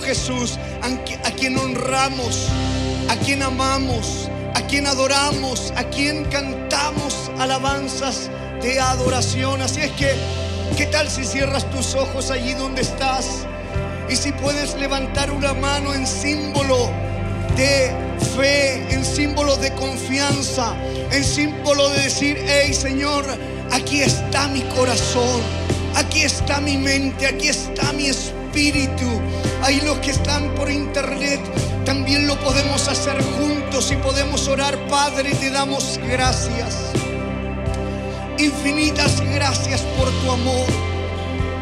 Jesús, a quien honramos, a quien amamos, a quien adoramos, a quien cantamos alabanzas de adoración. Así es que ¿Qué tal si cierras tus ojos allí donde estás? Y si puedes levantar una mano en símbolo de fe, en símbolo de confianza, en símbolo de decir, hey Señor, aquí está mi corazón, aquí está mi mente, aquí está mi espíritu. Ahí los que están por internet, también lo podemos hacer juntos y podemos orar, Padre, te damos gracias. Infinitas gracias por tu amor.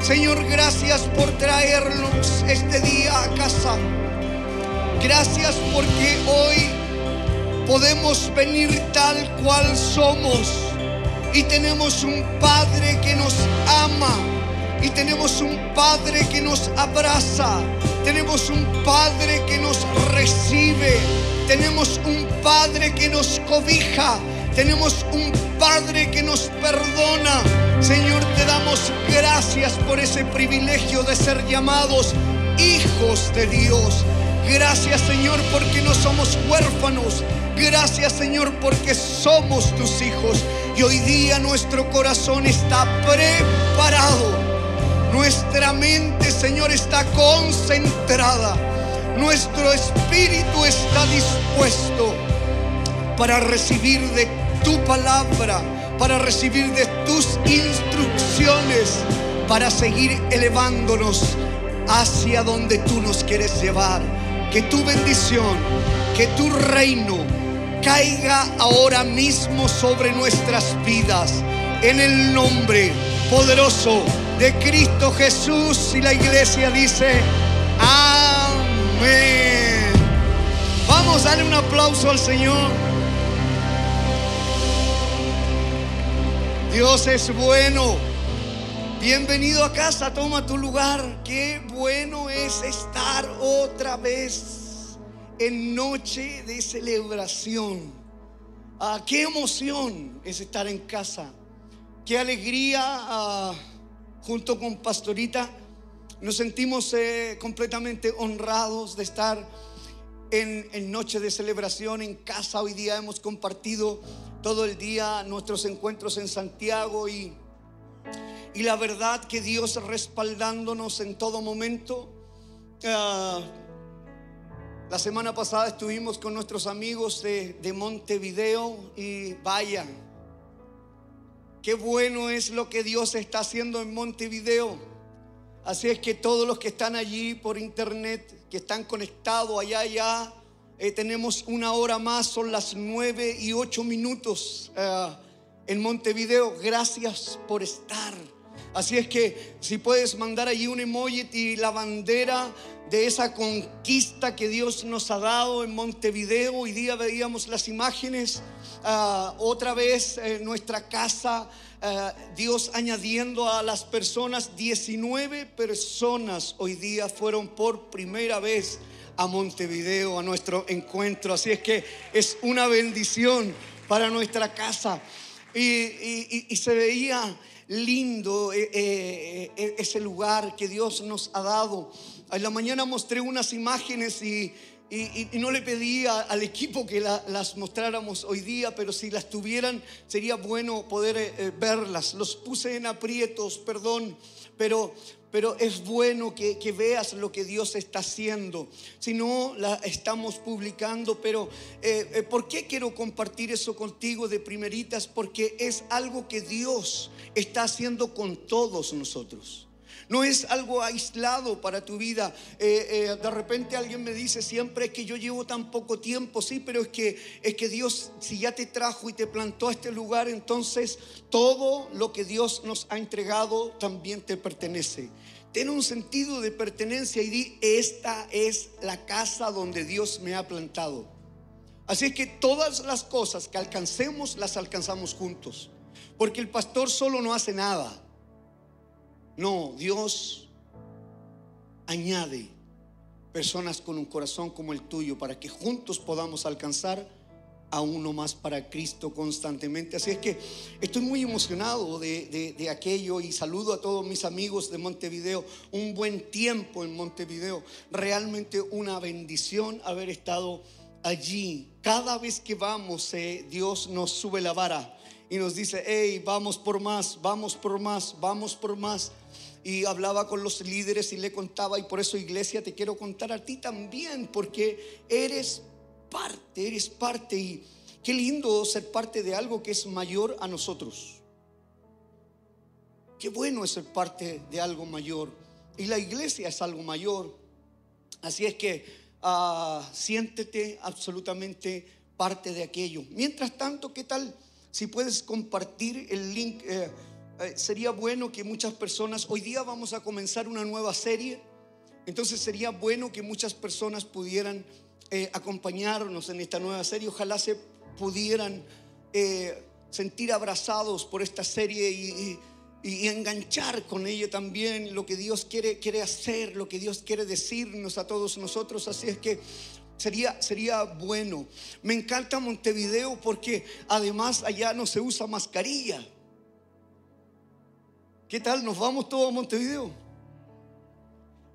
Señor, gracias por traernos este día a casa. Gracias porque hoy podemos venir tal cual somos y tenemos un Padre que nos ama y tenemos un Padre que nos abraza. Tenemos un Padre que nos recibe. Tenemos un Padre que nos cobija. Tenemos un Padre que nos perdona. Señor, te damos gracias por ese privilegio de ser llamados hijos de Dios. Gracias Señor porque no somos huérfanos. Gracias Señor porque somos tus hijos. Y hoy día nuestro corazón está preparado. Nuestra mente Señor está concentrada. Nuestro espíritu está dispuesto para recibir de tu palabra, para recibir de tus instrucciones, para seguir elevándonos hacia donde tú nos quieres llevar. Que tu bendición, que tu reino caiga ahora mismo sobre nuestras vidas. En el nombre poderoso de Cristo Jesús y la iglesia dice, amén. Vamos a darle un aplauso al Señor. Dios es bueno. Bienvenido a casa, toma tu lugar. Qué bueno es estar otra vez en noche de celebración. Ah, qué emoción es estar en casa. Qué alegría ah, junto con Pastorita. Nos sentimos eh, completamente honrados de estar en, noche de celebración en casa. Hoy día hemos compartido todo el día nuestros encuentros en Santiago y, y la verdad que Dios respaldándonos en todo momento. Ah, la semana pasada estuvimos con nuestros amigos de, de Montevideo y vaya, qué bueno es lo que Dios está haciendo en Montevideo. Así es que todos los que están allí por internet, que están conectados allá, allá, eh, tenemos una hora más, son las nueve y ocho minutos eh, en Montevideo. Gracias por estar. Así es que si puedes mandar allí un emoji y la bandera de esa conquista que Dios nos ha dado en Montevideo. Hoy día veíamos las imágenes, ah, otra vez en nuestra casa, ah, Dios añadiendo a las personas, 19 personas hoy día fueron por primera vez a Montevideo, a nuestro encuentro. Así es que es una bendición para nuestra casa. Y, se veía lindo eh, eh, eh, ese lugar que Dios nos ha dado. En la mañana mostré unas imágenes y, no le pedí al equipo que las mostráramos hoy día, pero si las tuvieran sería bueno poder verlas. Los puse en aprietos, perdón, pero pero es bueno que, veas lo que Dios está haciendo. Si no, la estamos publicando, pero eh, eh, ¿por qué quiero compartir eso contigo de primeritas? Porque es algo que Dios está haciendo con todos nosotros. No es algo aislado para tu vida. Eh, eh, de repente alguien me dice siempre que yo llevo tan poco tiempo, sí, pero es que, es que Dios, si ya te trajo y te plantó a este lugar, entonces todo lo que Dios nos ha entregado también te pertenece. Ten un sentido de pertenencia y di, esta es la casa donde Dios me ha plantado. Así es que todas las cosas que alcancemos las alcanzamos juntos. Porque el pastor solo no hace nada. No, Dios añade personas con un corazón como el tuyo para que juntos podamos alcanzar a uno más para Cristo constantemente. Así es que estoy muy emocionado de, de, aquello y saludo a todos mis amigos de Montevideo. Un buen tiempo en Montevideo. Realmente una bendición haber estado allí. Cada vez que vamos, eh, Dios nos sube la vara y nos dice, hey, vamos por más, vamos por más, vamos por más. Y hablaba con los líderes y le contaba, y por eso iglesia te quiero contar a ti también, porque eres parte, eres parte. Y qué lindo ser parte de algo que es mayor a nosotros. Qué bueno es ser parte de algo mayor. Y la iglesia es algo mayor. Así es que uh, siéntete absolutamente parte de aquello. Mientras tanto, ¿qué tal? Si puedes compartir el link, eh, eh, sería bueno que muchas personas, hoy día vamos a comenzar una nueva serie, entonces sería bueno que muchas personas pudieran eh, acompañarnos en esta nueva serie, ojalá se pudieran sentir abrazados por esta serie y, y, enganchar con ella también lo que Dios quiere, quiere hacer, lo que Dios quiere decirnos a todos nosotros. Así es que Sería, sería bueno. Me encanta Montevideo porque además allá no se usa mascarilla. ¿Qué tal? ¿Nos vamos todos a Montevideo?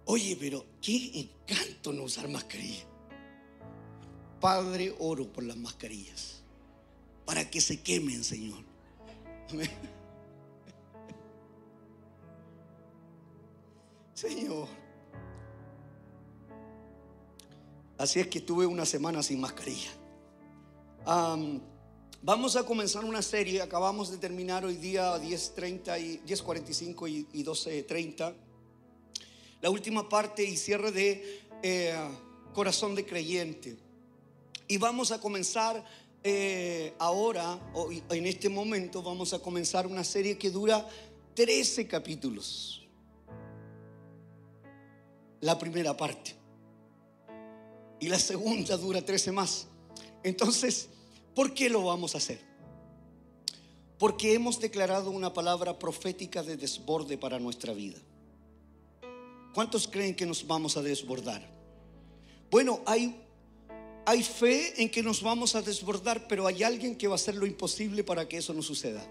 Oye, pero qué encanto no usar mascarilla. Padre, oro por las mascarillas. Para que se quemen, Señor. Señor. Así es que tuve una semana sin mascarilla. Vamos a comenzar una serie. Acabamos de terminar hoy día 10.30 y 10.45 y, 12.30. La última parte y cierre de eh, Corazón de Creyente. Y vamos a comenzar eh, ahora, en este momento, vamos a comenzar una serie que dura 13 capítulos. La primera parte y la segunda dura 13 más. Entonces, ¿por qué lo vamos a hacer? Porque hemos declarado una palabra profética de desborde para nuestra vida. ¿Cuántos creen que nos vamos a desbordar? Bueno, hay, hay fe en que nos vamos a desbordar, pero hay alguien que va a hacer lo imposible para que eso no suceda.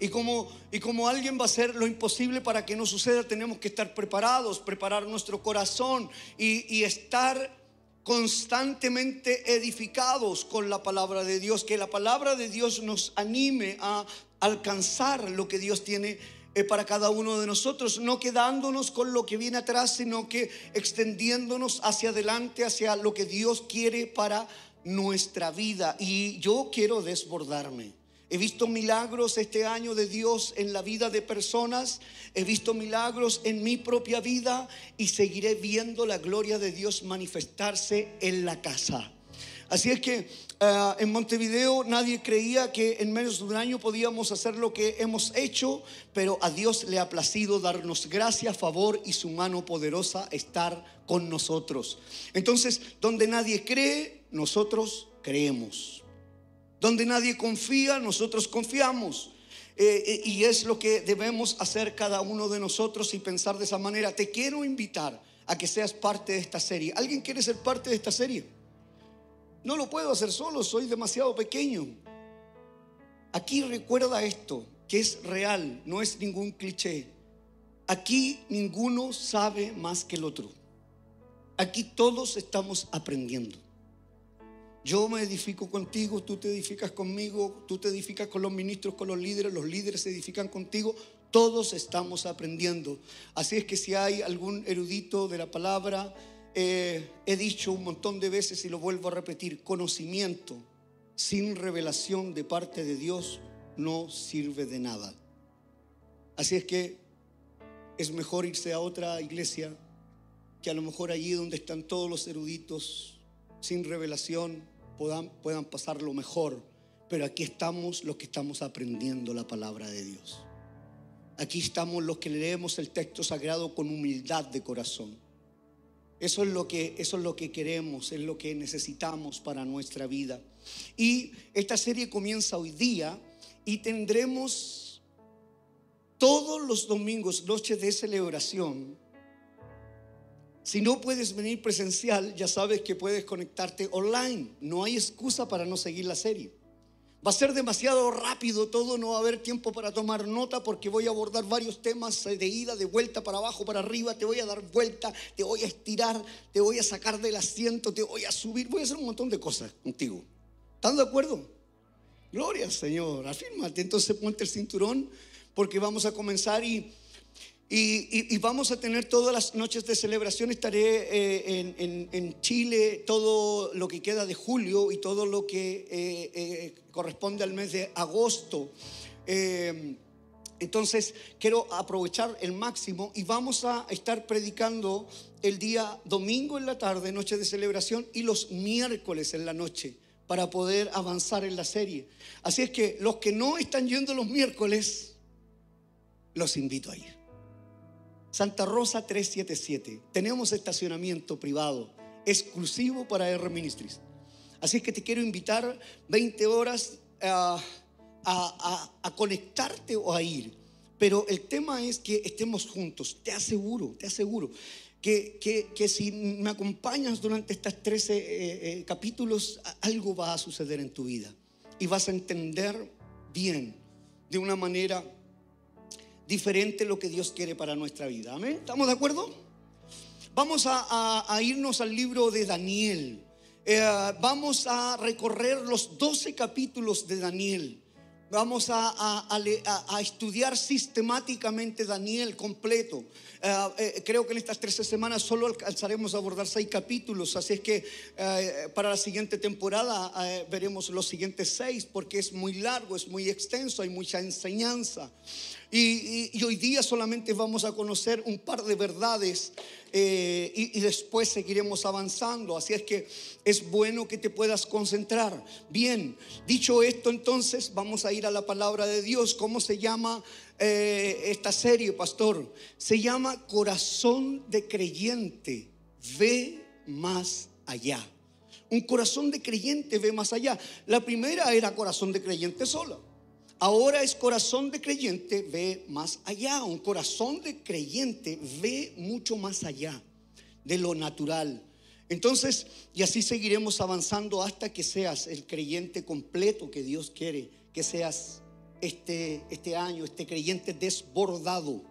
Y como, y como alguien va a hacer lo imposible para que no suceda, tenemos que estar preparados, preparar nuestro corazón y, y estar constantemente edificados con la palabra de Dios, que la palabra de Dios nos anime a alcanzar lo que Dios tiene eh, para cada uno de nosotros, no quedándonos con lo que viene atrás, sino que extendiéndonos hacia adelante, hacia lo que Dios quiere para nuestra vida. Y yo quiero desbordarme. He visto milagros este año de Dios en la vida de personas. He visto milagros en mi propia vida y seguiré viendo la gloria de Dios manifestarse en la casa. Así es que eh, en Montevideo nadie creía que en menos de un año podíamos hacer lo que hemos hecho, pero a Dios le ha placido darnos gracia, favor y su mano poderosa estar con nosotros. Entonces, donde nadie cree, nosotros creemos. Donde nadie confía, nosotros confiamos. Eh, eh, y es lo que debemos hacer cada uno de nosotros y pensar de esa manera. Te quiero invitar a que seas parte de esta serie. ¿Alguien quiere ser parte de esta serie? No lo puedo hacer solo, soy demasiado pequeño. Aquí recuerda esto, que es real, no es ningún cliché. Aquí ninguno sabe más que el otro. Aquí todos estamos aprendiendo. Yo me edifico contigo, tú te edificas conmigo, tú te edificas con los ministros, con los líderes, los líderes se edifican contigo. Todos estamos aprendiendo. Así es que si hay algún erudito de la palabra, eh, he dicho un montón de veces y lo vuelvo a repetir, conocimiento sin revelación de parte de Dios no sirve de nada. Así es que es mejor irse a otra iglesia que a lo mejor allí donde están todos los eruditos sin revelación puedan, puedan pasar lo mejor. Pero aquí estamos los que estamos aprendiendo la palabra de Dios. Aquí estamos los que leemos el texto sagrado con humildad de corazón. Eso es lo que, eso es lo que queremos, es lo que necesitamos para nuestra vida. Y esta serie comienza hoy día y tendremos todos los domingos, noches de celebración. Si no puedes venir presencial, ya sabes que puedes conectarte online. No hay excusa para no seguir la serie. Va a ser demasiado rápido todo, no va a haber tiempo para tomar nota porque voy a abordar varios temas de ida, de vuelta, para abajo, para arriba, te voy a dar vuelta, te voy a estirar, te voy a sacar del asiento, te voy a subir, voy a hacer un montón de cosas contigo. ¿Están de acuerdo? Gloria al Señor, afírmate, entonces ponte el cinturón porque vamos a comenzar y y, vamos a tener todas las noches de celebración. Estaré eh, en, Chile todo lo que queda de julio y todo lo que eh, eh, corresponde al mes de agosto. entonces quiero aprovechar el máximo y vamos a estar predicando el día domingo en la tarde, noche de celebración, y los miércoles en la noche para poder avanzar en la serie. Así es que los que no están yendo los miércoles, los invito a ir. Santa Rosa 377. Tenemos estacionamiento privado exclusivo para R Ministries. Así que te quiero invitar 20 horas a, conectarte o a ir. Pero el tema es que estemos juntos. Te aseguro, te aseguro que, que, si me acompañas durante estos 13 eh, eh, capítulos, algo va a suceder en tu vida. Y vas a entender bien, de una manera diferente lo que Dios quiere para nuestra vida. Amén. ¿Estamos de acuerdo? Vamos a, irnos al libro de Daniel. Eh, vamos a recorrer los 12 capítulos de Daniel. Vamos a, estudiar sistemáticamente Daniel completo. Eh, eh, creo que en estas 13 semanas solo alcanzaremos a abordar seis capítulos, así es que para la siguiente temporada veremos los siguientes seis porque es muy largo, es muy extenso, hay mucha enseñanza. Y, hoy día solamente vamos a conocer un par de verdades eh, y, después seguiremos avanzando. Así es que es bueno que te puedas concentrar. Bien, dicho esto entonces vamos a ir a la palabra de Dios. ¿Cómo se llama eh, esta serie, pastor? Se llama Corazón de Creyente. Ve más allá. Un corazón de creyente ve más allá. La primera era corazón de creyente sola. Ahora es corazón de creyente, ve más allá. Un corazón de creyente ve mucho más allá de lo natural. Entonces, y así seguiremos avanzando hasta que seas el creyente completo que Dios quiere que seas este, este año, este creyente desbordado.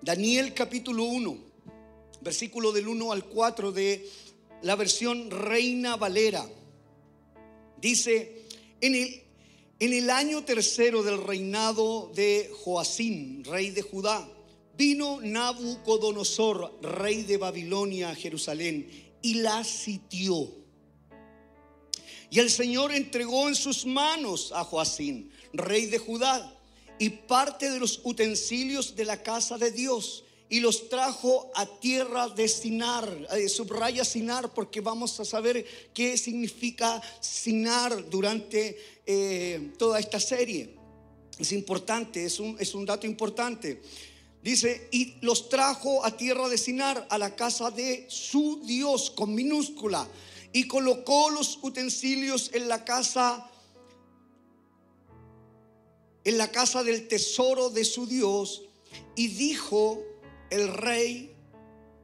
Daniel capítulo 1, versículo del 1 al 4 de la versión Reina Valera. Dice, en el, en el año tercero del reinado de Joacín, rey de Judá, vino Nabucodonosor, rey de Babilonia, a Jerusalén, y la sitió. Y el Señor entregó en sus manos a Joacín, rey de Judá, y parte de los utensilios de la casa de Dios y los trajo a tierra de Sinar. Eh, subraya Sinar porque vamos a saber qué significa Sinar durante eh, toda esta serie. Es importante, es un, es un dato importante. Dice, y los trajo a tierra de Sinar, a la casa de su Dios, con minúscula, y colocó los utensilios en la casa, en la casa del tesoro de su Dios, y dijo el rey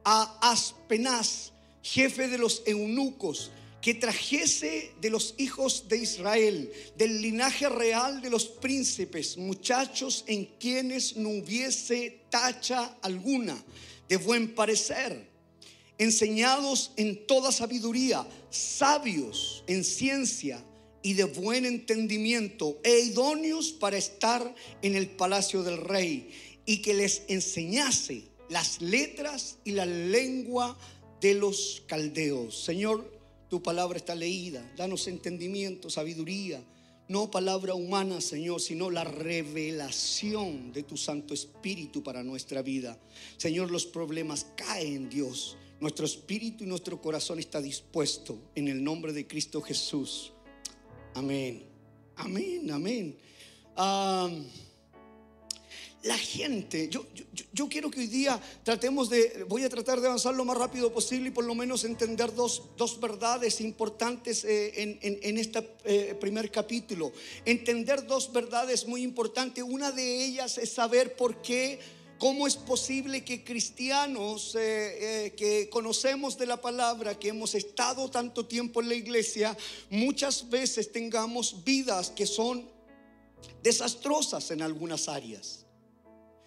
a Aspenaz, jefe de los eunucos, que trajese de los hijos de Israel, del linaje real de los príncipes, muchachos en quienes no hubiese tacha alguna, de buen parecer, enseñados en toda sabiduría, sabios en ciencia y de buen entendimiento, e idóneos para estar en el palacio del rey, y que les enseñase las letras y la lengua de los caldeos. Señor, tu palabra está leída. Danos entendimiento, sabiduría. no palabra humana, Señor, sino la revelación de tu Santo Espíritu para nuestra vida. Señor, los problemas caen, Dios. Nuestro espíritu y nuestro corazón está dispuesto en el nombre de Cristo Jesús. Amén. Amén, amén. la gente, yo, quiero que hoy día tratemos de, voy a tratar de avanzar lo más rápido posible y por lo menos entender dos, verdades importantes eh, en, este primer capítulo. Entender dos verdades muy importantes. Una de ellas es saber por qué ¿Cómo es posible que cristianos eh, que conocemos de la palabra, que hemos estado tanto tiempo en la iglesia, muchas veces tengamos vidas que son desastrosas en algunas áreas?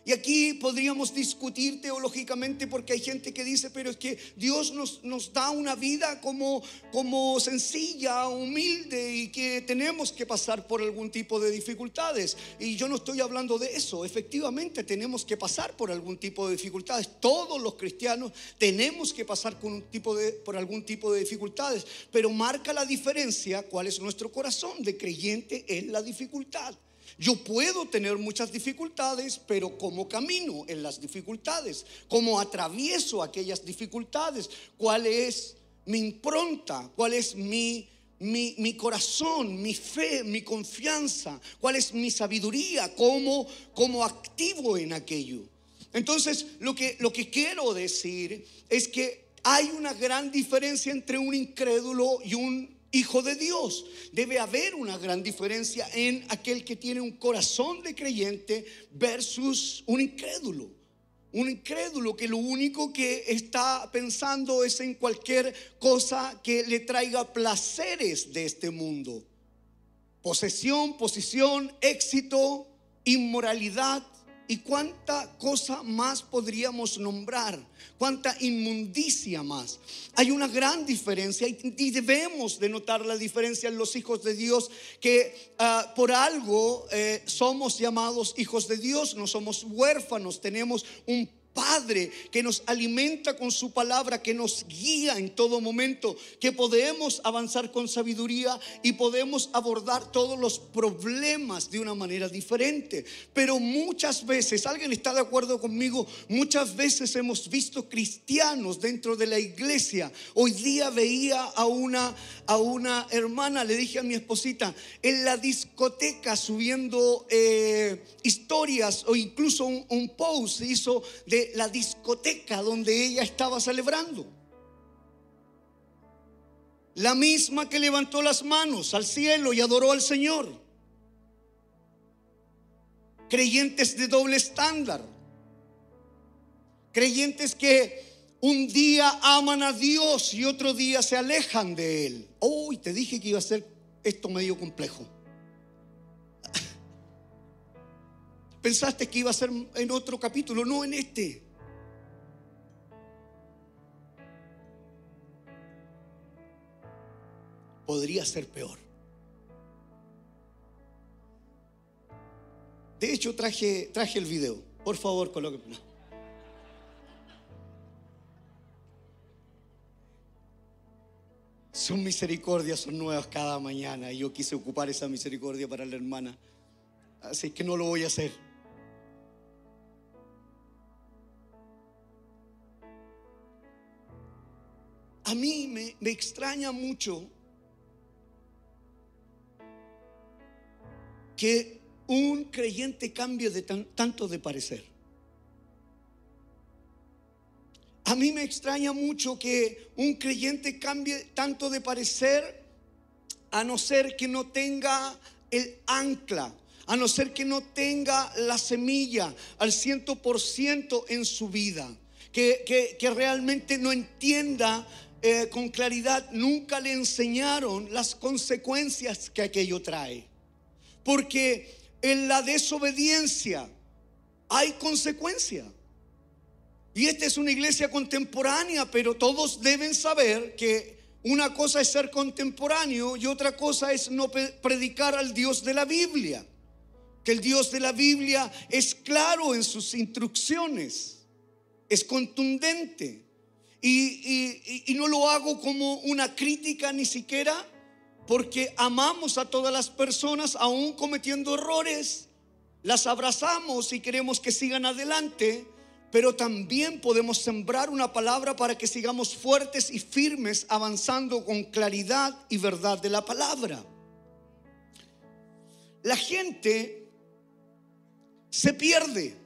Y aquí podríamos discutir teológicamente porque hay gente que dice, pero es que Dios nos, nos da una vida como, como sencilla, humilde y que tenemos que pasar por algún tipo de dificultades. Y yo no estoy hablando de eso, efectivamente tenemos que pasar por algún tipo de dificultades. Todos los cristianos tenemos que pasar con un tipo de, por algún tipo de dificultades, pero marca la diferencia cuál es nuestro corazón de creyente en la dificultad. Yo puedo tener muchas dificultades, pero ¿cómo camino en las dificultades? ¿Cómo atravieso aquellas dificultades? ¿Cuál es mi impronta? ¿Cuál es mi, mi, corazón, mi fe, mi confianza? ¿Cuál es mi sabiduría? ¿Cómo, cómo activo en aquello? Entonces, lo que, lo que quiero decir es que hay una gran diferencia entre un incrédulo y un hijo de Dios. Debe haber una gran diferencia en aquel que tiene un corazón de creyente versus un incrédulo. Un incrédulo que lo único que está pensando es en cualquier cosa que le traiga placeres de este mundo. Posesión, posición, éxito, inmoralidad, ¿Y cuánta cosa más podríamos nombrar? ¿Cuánta inmundicia más? Hay una gran diferencia y debemos de notar la diferencia en los hijos de Dios que ah, por algo eh, somos llamados hijos de Dios, no somos huérfanos, tenemos un Padre que nos alimenta con su palabra, que nos guía en todo momento, que podemos avanzar con sabiduría y podemos abordar todos los problemas de una manera diferente. Pero muchas veces, alguien está de acuerdo conmigo, muchas veces hemos visto cristianos dentro de la iglesia. Hoy día veía a una, a una hermana, le dije a mi esposita, en la discoteca subiendo eh, historias o incluso un, un post hizo de la discoteca donde ella estaba celebrando. La misma que levantó las manos al cielo y adoró al Señor. Creyentes de doble estándar. Creyentes que un día aman a Dios y otro día se alejan de Él. Hoy te dije que iba a ser esto medio complejo. Pensaste que iba a ser en otro capítulo, no en este. Podría ser peor. De hecho, traje, traje el video. Por favor, colóquenlo. Sus misericordias son nuevas cada mañana y yo quise ocupar esa misericordia para la hermana. Así que no lo voy a hacer. A mí me, extraña mucho que un creyente cambie de tanto de parecer. A mí me extraña mucho que un creyente cambie tanto de parecer a no ser que no tenga el ancla, a no ser que no tenga la semilla al ciento por ciento en su vida, que, que realmente no entienda eh, con claridad, nunca le enseñaron las consecuencias que aquello trae. Porque en la desobediencia hay consecuencia. Y esta es una iglesia contemporánea, pero todos deben saber que una cosa es ser contemporáneo y otra cosa es no predicar al Dios de la Biblia. Que el Dios de la Biblia es claro en sus instrucciones, es contundente. Y, no lo hago como una crítica ni siquiera, porque amamos a todas las personas aún cometiendo errores. Las abrazamos y queremos que sigan adelante, pero también podemos sembrar una palabra para que sigamos fuertes y firmes avanzando con claridad y verdad de la palabra. La gente se pierde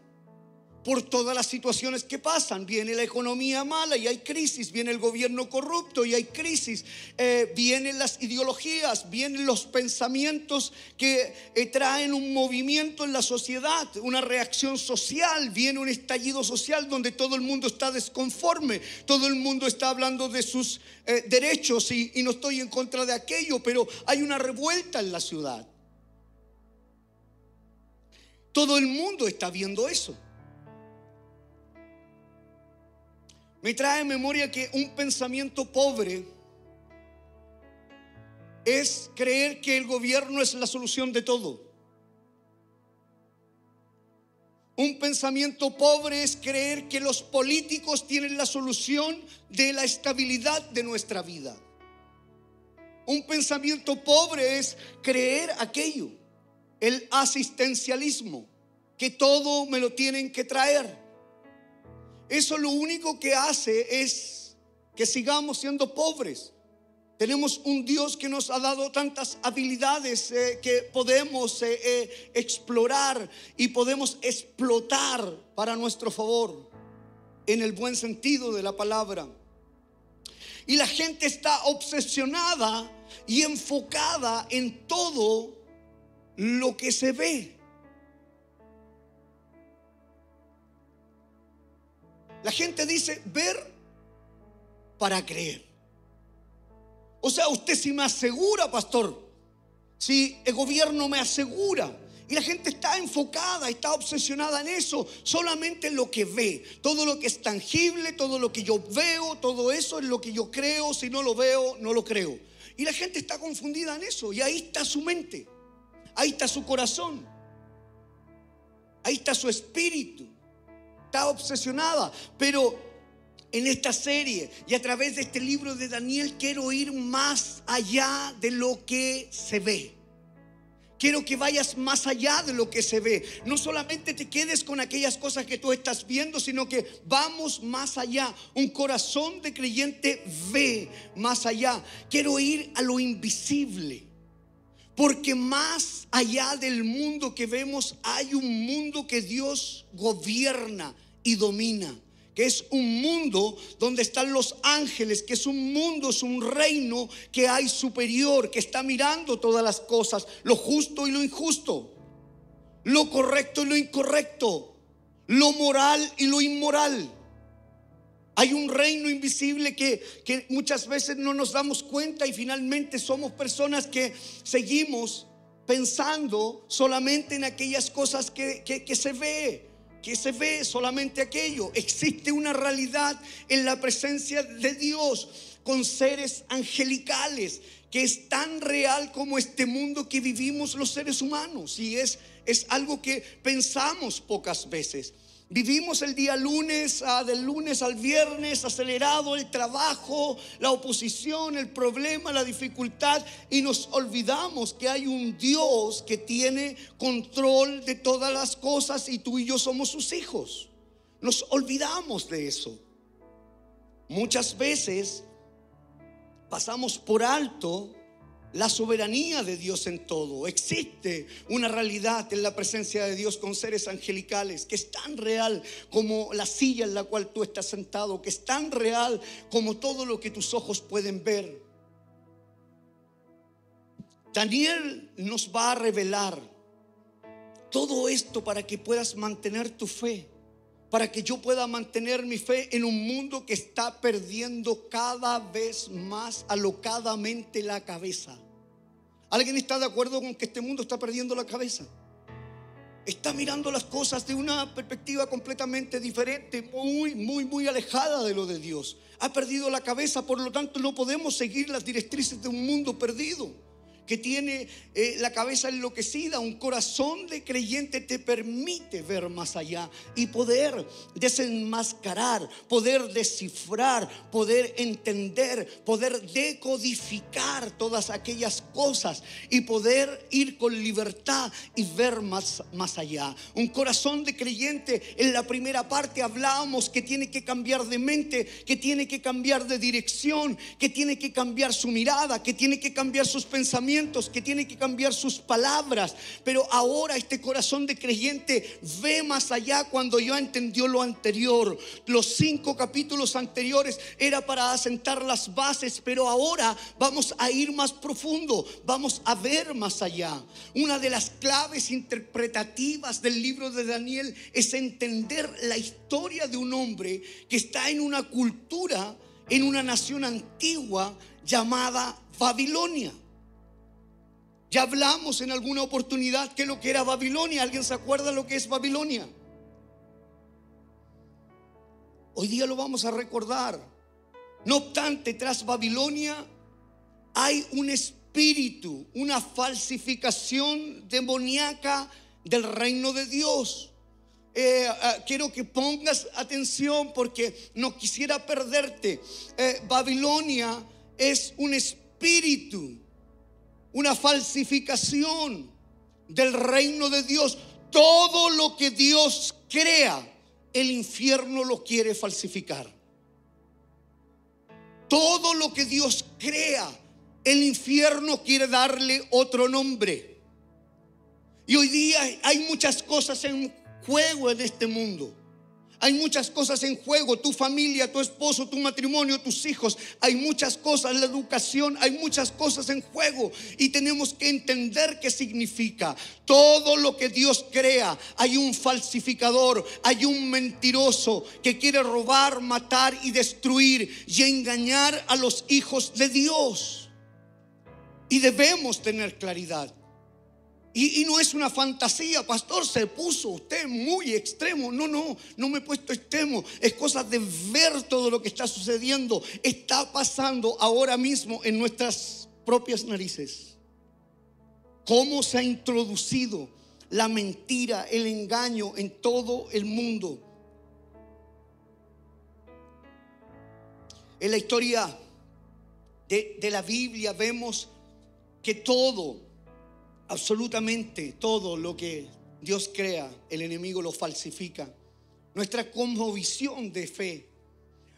por todas las situaciones que pasan. Viene la economía mala y hay crisis, viene el gobierno corrupto y hay crisis, eh, vienen las ideologías, vienen los pensamientos que eh, traen un movimiento en la sociedad, una reacción social, viene un estallido social donde todo el mundo está desconforme, todo el mundo está hablando de sus eh, derechos y no estoy en contra de aquello, pero hay una revuelta en la ciudad. Todo el mundo está viendo eso. Me trae en memoria que un pensamiento pobre es creer que el gobierno es la solución de todo. Un pensamiento pobre es creer que los políticos tienen la solución de la estabilidad de nuestra vida. Un pensamiento pobre es creer aquello, el asistencialismo, que todo me lo tienen que traer. Eso lo único que hace es que sigamos siendo pobres. Tenemos un Dios que nos ha dado tantas habilidades eh, que podemos eh, eh, explorar y podemos explotar para nuestro favor, en el buen sentido de la palabra. Y la gente está obsesionada y enfocada en todo lo que se ve. La gente dice ver para creer. O sea, usted si me asegura, pastor, si el gobierno me asegura. Y la gente está enfocada, está obsesionada en eso, solamente en lo que ve. Todo lo que es tangible, todo lo que yo veo, todo eso es lo que yo creo. Si no lo veo, no lo creo. Y la gente está confundida en eso. Y ahí está su mente. Ahí está su corazón. Ahí está su espíritu está obsesionada, pero en esta serie y a través de este libro de Daniel quiero ir más allá de lo que se ve. Quiero que vayas más allá de lo que se ve. No solamente te quedes con aquellas cosas que tú estás viendo, sino que vamos más allá. Un corazón de creyente ve más allá. Quiero ir a lo invisible. Porque más allá del mundo que vemos hay un mundo que Dios gobierna y domina. Que es un mundo donde están los ángeles, que es un mundo, es un reino que hay superior, que está mirando todas las cosas, lo justo y lo injusto, lo correcto y lo incorrecto, lo moral y lo inmoral. Hay un reino invisible que, muchas veces no nos damos cuenta y finalmente somos personas que seguimos pensando solamente en aquellas cosas que, que se ve, que se ve solamente aquello. Existe una realidad en la presencia de Dios con seres angelicales que es tan real como este mundo que vivimos los seres humanos y es, es algo que pensamos pocas veces. Vivimos el día lunes, ah, del lunes al viernes, acelerado el trabajo, la oposición, el problema, la dificultad, y nos olvidamos que hay un Dios que tiene control de todas las cosas y tú y yo somos sus hijos. Nos olvidamos de eso. Muchas veces pasamos por alto la soberanía de Dios en todo. Existe una realidad en la presencia de Dios con seres angelicales que es tan real como la silla en la cual tú estás sentado, que es tan real como todo lo que tus ojos pueden ver. Daniel nos va a revelar todo esto para que puedas mantener tu fe para que yo pueda mantener mi fe en un mundo que está perdiendo cada vez más alocadamente la cabeza. ¿Alguien está de acuerdo con que este mundo está perdiendo la cabeza? Está mirando las cosas de una perspectiva completamente diferente, muy, muy, muy alejada de lo de Dios. Ha perdido la cabeza, por lo tanto no podemos seguir las directrices de un mundo perdido que tiene eh, la cabeza enloquecida, un corazón de creyente te permite ver más allá y poder desenmascarar, poder descifrar, poder entender, poder decodificar todas aquellas cosas y poder ir con libertad y ver más, más allá. Un corazón de creyente, en la primera parte hablábamos que tiene que cambiar de mente, que tiene que cambiar de dirección, que tiene que cambiar su mirada, que tiene que cambiar sus pensamientos que tiene que cambiar sus palabras. Pero ahora este corazón de creyente ve más allá cuando ya entendió lo anterior. Los cinco capítulos anteriores era para asentar las bases, pero ahora vamos a ir más profundo, vamos a ver más allá. Una de las claves interpretativas del libro de Daniel es entender la historia de un hombre que está en una cultura, en una nación antigua llamada Babilonia. Ya hablamos en alguna oportunidad que lo que era Babilonia. ¿Alguien se acuerda lo que es Babilonia? Hoy día lo vamos a recordar. No obstante, tras Babilonia hay un espíritu, una falsificación demoníaca del reino de Dios. Eh, eh, quiero que pongas atención porque no quisiera perderte. Eh, Babilonia es un espíritu una falsificación del reino de Dios. Todo lo que Dios crea, el infierno lo quiere falsificar. Todo lo que Dios crea, el infierno quiere darle otro nombre. Y hoy día hay muchas cosas en juego en este mundo. Hay muchas cosas en juego, tu familia, tu esposo, tu matrimonio, tus hijos. Hay muchas cosas, la educación, hay muchas cosas en juego. Y tenemos que entender qué significa. Todo lo que Dios crea, hay un falsificador, hay un mentiroso que quiere robar, matar y destruir y engañar a los hijos de Dios. Y debemos tener claridad. Y, no es una fantasía, pastor, se puso usted muy extremo. No, no, no me he puesto extremo. Es cosa de ver todo lo que está sucediendo. Está pasando ahora mismo en nuestras propias narices. Cómo se ha introducido la mentira, el engaño en todo el mundo. En la historia de, la Biblia vemos que todo absolutamente todo lo que Dios crea, el enemigo lo falsifica. Nuestra visión de fe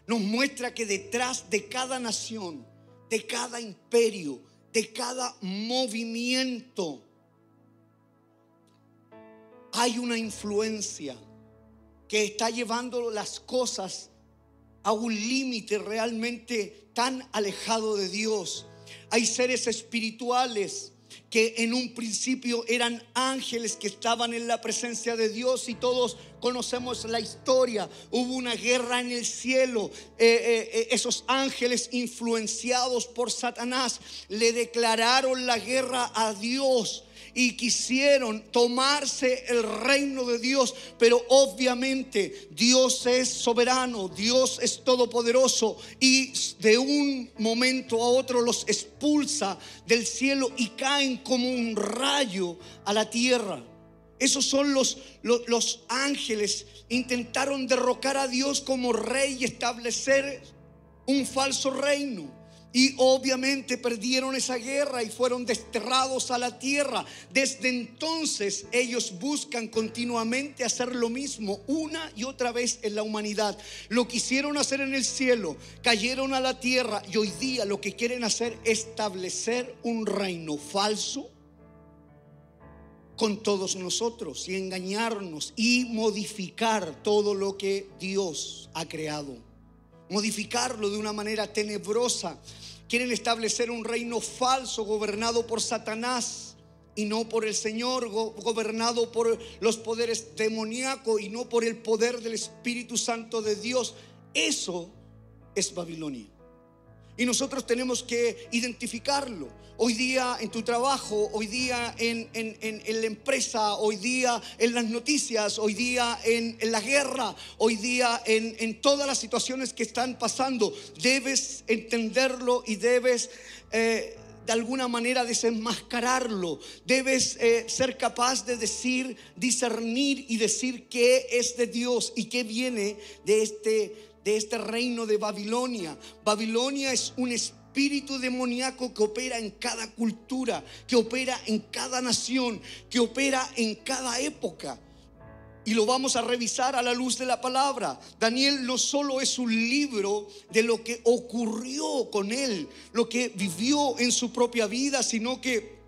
nos muestra que detrás de cada nación, de cada imperio, de cada movimiento, hay una influencia que está llevando las cosas a un límite realmente tan alejado de Dios. Hay seres espirituales que en un principio eran ángeles que estaban en la presencia de Dios y todos conocemos la historia. Hubo una guerra en el cielo. Eh, eh, eh, esos ángeles influenciados por Satanás le declararon la guerra a Dios y quisieron tomarse el reino de Dios, pero obviamente Dios es soberano, Dios es todopoderoso y de un momento a otro los expulsa del cielo y caen como un rayo a la tierra. Esos son los, los, ángeles. Intentaron derrocar a Dios como rey y establecer un falso reino. Y obviamente perdieron esa guerra y fueron desterrados a la tierra. Desde entonces ellos buscan continuamente hacer lo mismo una y otra vez en la humanidad. Lo quisieron hacer en el cielo, cayeron a la tierra y hoy día lo que quieren hacer es establecer un reino falso con todos nosotros y engañarnos y modificar todo lo que Dios ha creado modificarlo de una manera tenebrosa. Quieren establecer un reino falso gobernado por Satanás y no por el Señor, gobernado por los poderes demoníacos y no por el poder del Espíritu Santo de Dios. Eso es Babilonia. Y nosotros tenemos que identificarlo. Hoy día en tu trabajo, hoy día en, la empresa, hoy día en las noticias, hoy día en, la guerra, hoy día en, todas las situaciones que están pasando, debes entenderlo y debes... Eh, de alguna manera desenmascararlo. Debes eh, ser capaz de decir, discernir y decir qué es de Dios y qué viene de este, de este reino de Babilonia. Babilonia es un espíritu demoníaco que opera en cada cultura, que opera en cada nación, que opera en cada época. Y lo vamos a revisar a la luz de la palabra. Daniel no solo es un libro de lo que ocurrió con él, lo que vivió en su propia vida, sino que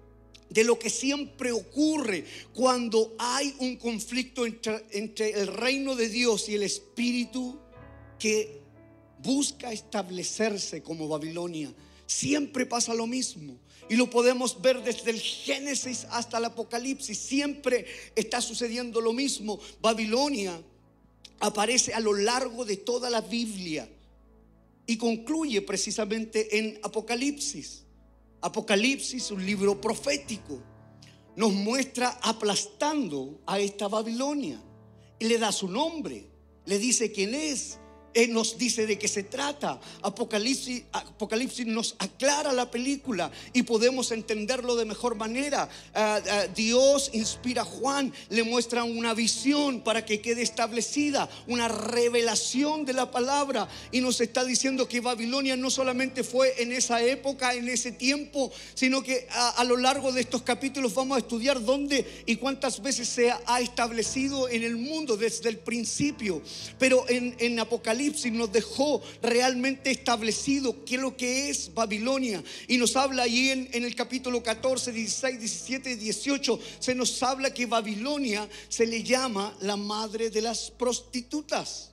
de lo que siempre ocurre cuando hay un conflicto entre, entre, el reino de Dios y el espíritu que busca establecerse como Babilonia. Siempre pasa lo mismo. Y lo podemos ver desde el Génesis hasta el Apocalipsis. Siempre está sucediendo lo mismo. Babilonia aparece a lo largo de toda la Biblia y concluye precisamente en Apocalipsis. Apocalipsis, un libro profético, nos muestra aplastando a esta Babilonia y le da su nombre, le dice quién es, nos dice de qué se trata. Apocalipsis, nos aclara la película y podemos entenderlo de mejor manera. Ah, ah, Dios inspira a Juan, le muestra una visión para que quede establecida, una revelación de la palabra y nos está diciendo que Babilonia no solamente fue en esa época, en ese tiempo, sino que a, lo largo de estos capítulos vamos a estudiar dónde y cuántas veces se ha establecido en el mundo desde el principio. Pero en, en Apocalipsis nos dejó realmente establecido qué es lo que es Babilonia. Y nos habla ahí en, en el capítulo 14, 16, 17, 18, se nos habla que Babilonia se le llama la madre de las prostitutas.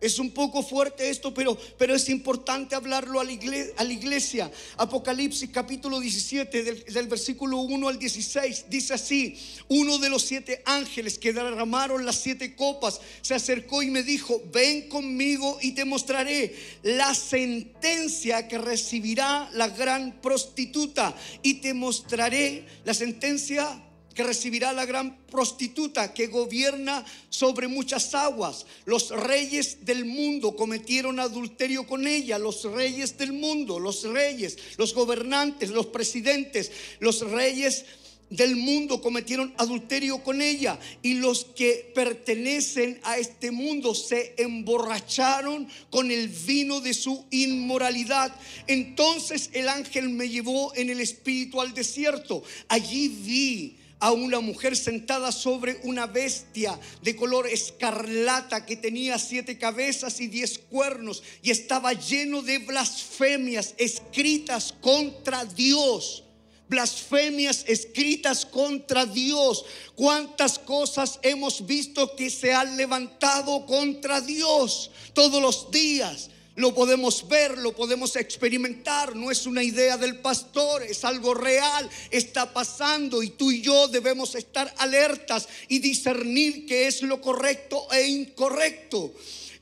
Es un poco fuerte esto, pero, pero es importante hablarlo a la, iglesia, Apocalipsis capítulo 17, del, del, versículo 1 al 16, dice así, uno de los siete ángeles que derramaron las siete copas se acercó y me dijo, ven conmigo y te mostraré la sentencia que recibirá la gran prostituta y te mostraré la sentencia que recibirá la gran prostituta que gobierna sobre muchas aguas. Los reyes del mundo cometieron adulterio con ella, los reyes del mundo, los reyes, los gobernantes, los presidentes, los reyes del mundo cometieron adulterio con ella y los que pertenecen a este mundo se emborracharon con el vino de su inmoralidad. Entonces el ángel me llevó en el espíritu al desierto. Allí vi a una mujer sentada sobre una bestia de color escarlata que tenía siete cabezas y diez cuernos y estaba lleno de blasfemias escritas contra Dios. Blasfemias escritas contra Dios. ¿Cuántas cosas hemos visto que se han levantado contra Dios todos los días? Lo podemos ver, lo podemos experimentar. No es una idea del pastor, es algo real. Está pasando y tú y yo debemos estar alertas y discernir qué es lo correcto e incorrecto.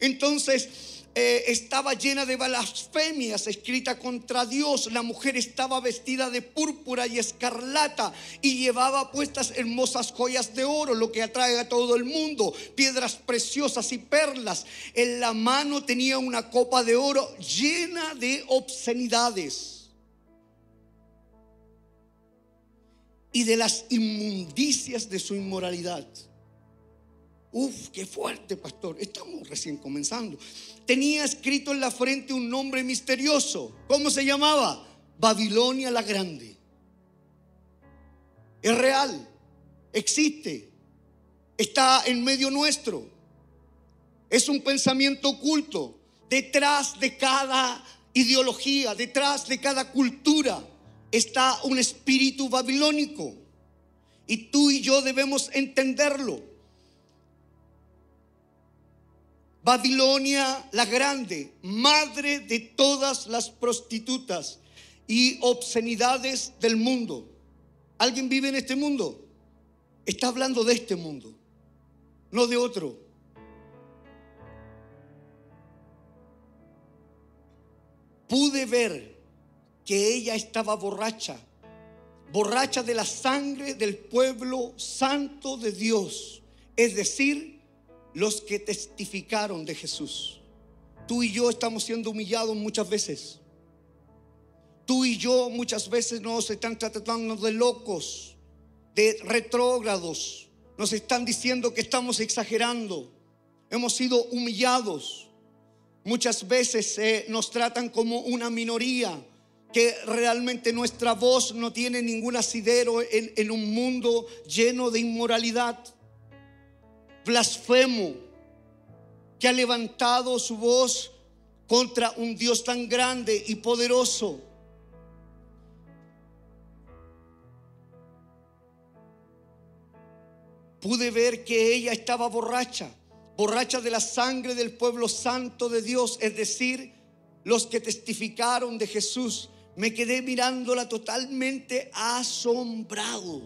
Entonces, eh, estaba llena de blasfemias escrita contra Dios. La mujer estaba vestida de púrpura y escarlata y llevaba puestas hermosas joyas de oro, lo que atrae a todo el mundo, piedras preciosas y perlas. En la mano tenía una copa de oro llena de obscenidades. Y de las inmundicias de su inmoralidad. Uf, qué fuerte, pastor. Estamos recién comenzando tenía escrito en la frente un nombre misterioso. ¿Cómo se llamaba? Babilonia la Grande. Es real, existe, está en medio nuestro. Es un pensamiento oculto. Detrás de cada ideología, detrás de cada cultura, está un espíritu babilónico. Y tú y yo debemos entenderlo. Babilonia la grande, madre de todas las prostitutas y obscenidades del mundo. ¿Alguien vive en este mundo? Está hablando de este mundo, no de otro. Pude ver que ella estaba borracha, borracha de la sangre del pueblo santo de Dios, es decir, los que testificaron de Jesús. Tú y yo estamos siendo humillados muchas veces. Tú y yo muchas veces nos están tratando de locos, de retrógrados. Nos están diciendo que estamos exagerando. Hemos sido humillados. Muchas veces eh, nos tratan como una minoría, que realmente nuestra voz no tiene ningún asidero en, en un mundo lleno de inmoralidad. Blasfemo, que ha levantado su voz contra un Dios tan grande y poderoso. Pude ver que ella estaba borracha, borracha de la sangre del pueblo santo de Dios, es decir, los que testificaron de Jesús. Me quedé mirándola totalmente asombrado.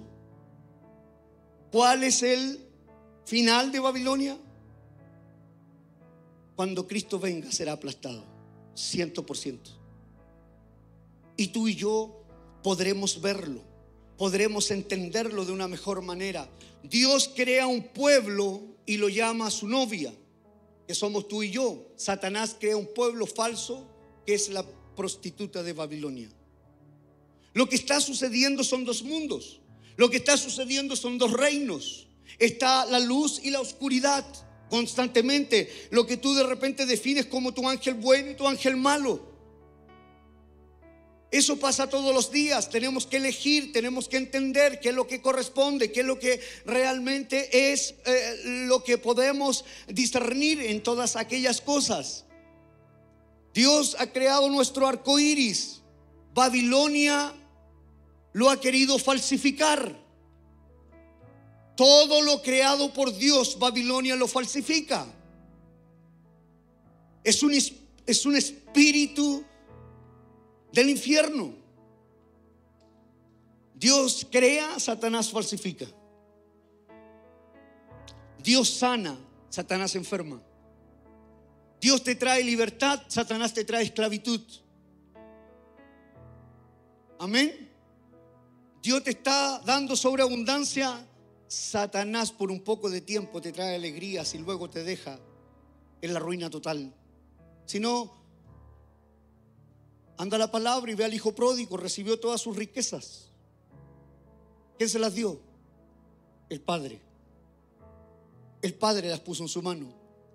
¿Cuál es el final de Babilonia? Cuando Cristo venga será aplastado, ciento por ciento. Y tú y yo podremos verlo, podremos entenderlo de una mejor manera. Dios crea un pueblo y lo llama su novia, que somos tú y yo. Satanás crea un pueblo falso que es la prostituta de Babilonia. Lo que está sucediendo son dos mundos. Lo que está sucediendo son dos reinos. Está la luz y la oscuridad constantemente. Lo que tú de repente defines como tu ángel bueno y tu ángel malo. Eso pasa todos los días. Tenemos que elegir, tenemos que entender qué es lo que corresponde, qué es lo que realmente es eh, lo que podemos discernir en todas aquellas cosas. Dios ha creado nuestro arco iris. Babilonia lo ha querido falsificar. Todo lo creado por Dios, Babilonia lo falsifica. Es un, es un espíritu del infierno. Dios crea, Satanás falsifica. Dios sana, Satanás enferma. Dios te trae libertad, Satanás te trae esclavitud. Amén. Dios te está dando sobreabundancia, Satanás por un poco de tiempo te trae alegrías y luego te deja en la ruina total. Si no, Anda la palabra y ve al hijo pródigo, recibió todas sus riquezas. ¿Quién se las dio? El Padre. El Padre las puso en su mano.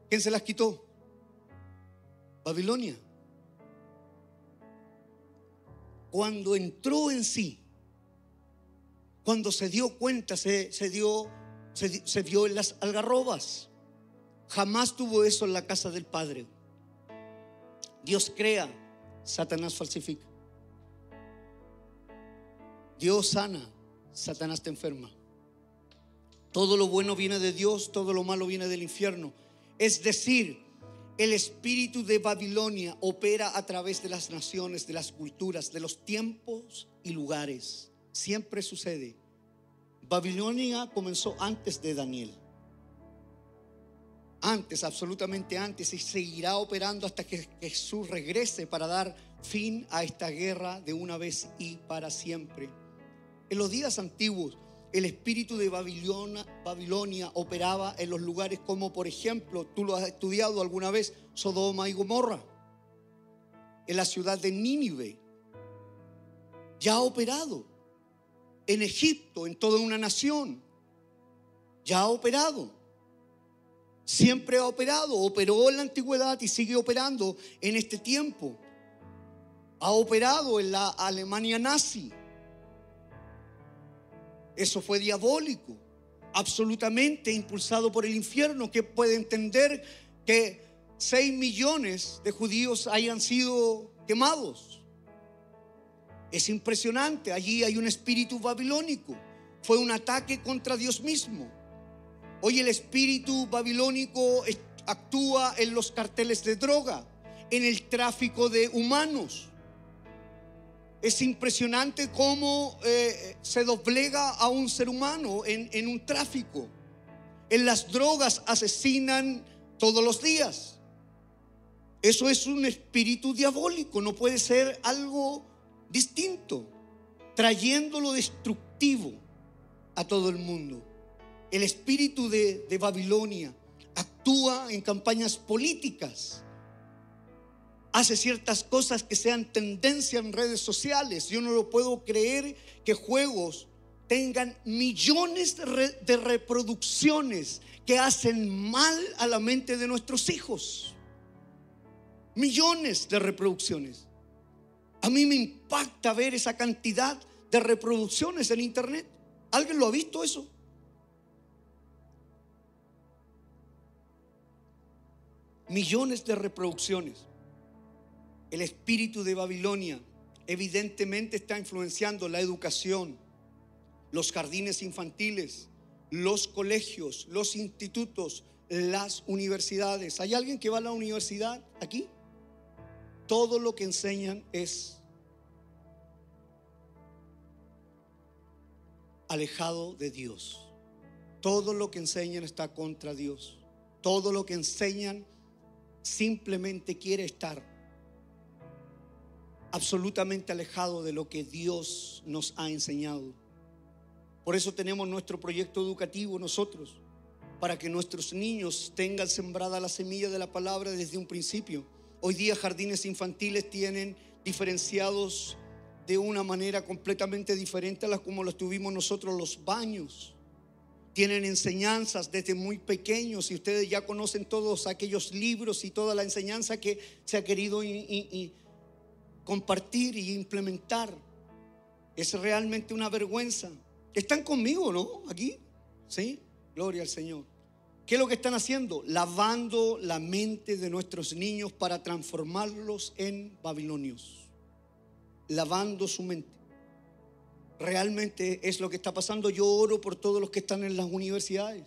¿Quién se las quitó? Babilonia. Cuando entró en sí, cuando se dio cuenta, se, dio, se, se vio en las algarrobas. Jamás tuvo eso en la casa del Padre. Dios crea Satanás falsifica. Dios sana, Satanás te enferma. Todo lo bueno viene de Dios, todo lo malo viene del infierno. Es decir, el espíritu de Babilonia opera a través de las naciones, de las culturas, de los tiempos y lugares. Siempre sucede. Babilonia comenzó antes de Daniel antes, absolutamente antes, y seguirá operando hasta que Jesús regrese para dar fin a esta guerra de una vez y para siempre. En los días antiguos, el espíritu de Babilonia, operaba en los lugares como, por ejemplo, tú lo has estudiado alguna vez, Sodoma y Gomorra, en la ciudad de Nínive. Ya ha operado en Egipto, en toda una nación. Ya ha operado siempre ha operado, operó en la antigüedad y sigue operando en este tiempo. Ha operado en la Alemania nazi. Eso fue diabólico, absolutamente impulsado por el infierno, que puede entender que 6 millones de judíos hayan sido quemados. Es impresionante, allí hay un espíritu babilónico. Fue un ataque contra Dios mismo. Hoy el espíritu babilónico actúa en los carteles de droga, en el tráfico de humanos. Es impresionante cómo eh, se doblega a un ser humano en, en un tráfico. En las drogas asesinan todos los días. Eso es un espíritu diabólico, no puede ser algo distinto, trayendo lo destructivo a todo el mundo el espíritu de, Babilonia actúa en campañas políticas, hace ciertas cosas que sean tendencia en redes sociales. Yo no lo puedo creer que juegos tengan millones de, reproducciones que hacen mal a la mente de nuestros hijos. Millones de reproducciones. A mí me impacta ver esa cantidad de reproducciones en internet. ¿Alguien lo ha visto eso? Millones de reproducciones. El espíritu de Babilonia evidentemente está influenciando la educación, los jardines infantiles, los colegios, los institutos, las universidades. ¿Hay alguien que va a la universidad aquí? Todo lo que enseñan es alejado de Dios. Todo lo que enseñan está contra Dios. Todo lo que enseñan simplemente quiere estar absolutamente alejado de lo que Dios nos ha enseñado. Por eso tenemos nuestro proyecto educativo nosotros, para que nuestros niños tengan sembrada la semilla de la palabra desde un principio. Hoy día jardines infantiles tienen diferenciados de una manera completamente diferente a la como los tuvimos nosotros los baños. Tienen enseñanzas desde muy pequeños y ustedes ya conocen todos aquellos libros y toda la enseñanza que se ha querido compartir y implementar. Es realmente una vergüenza están conmigo, ¿no? Aquí. ¿Sí? Gloria al Señor. ¿Qué es lo que están haciendo? Lavando la mente de nuestros niños para transformarlos en babilonios. Lavando su mente. Realmente es lo que está pasando. Yo oro por todos los que están en las universidades.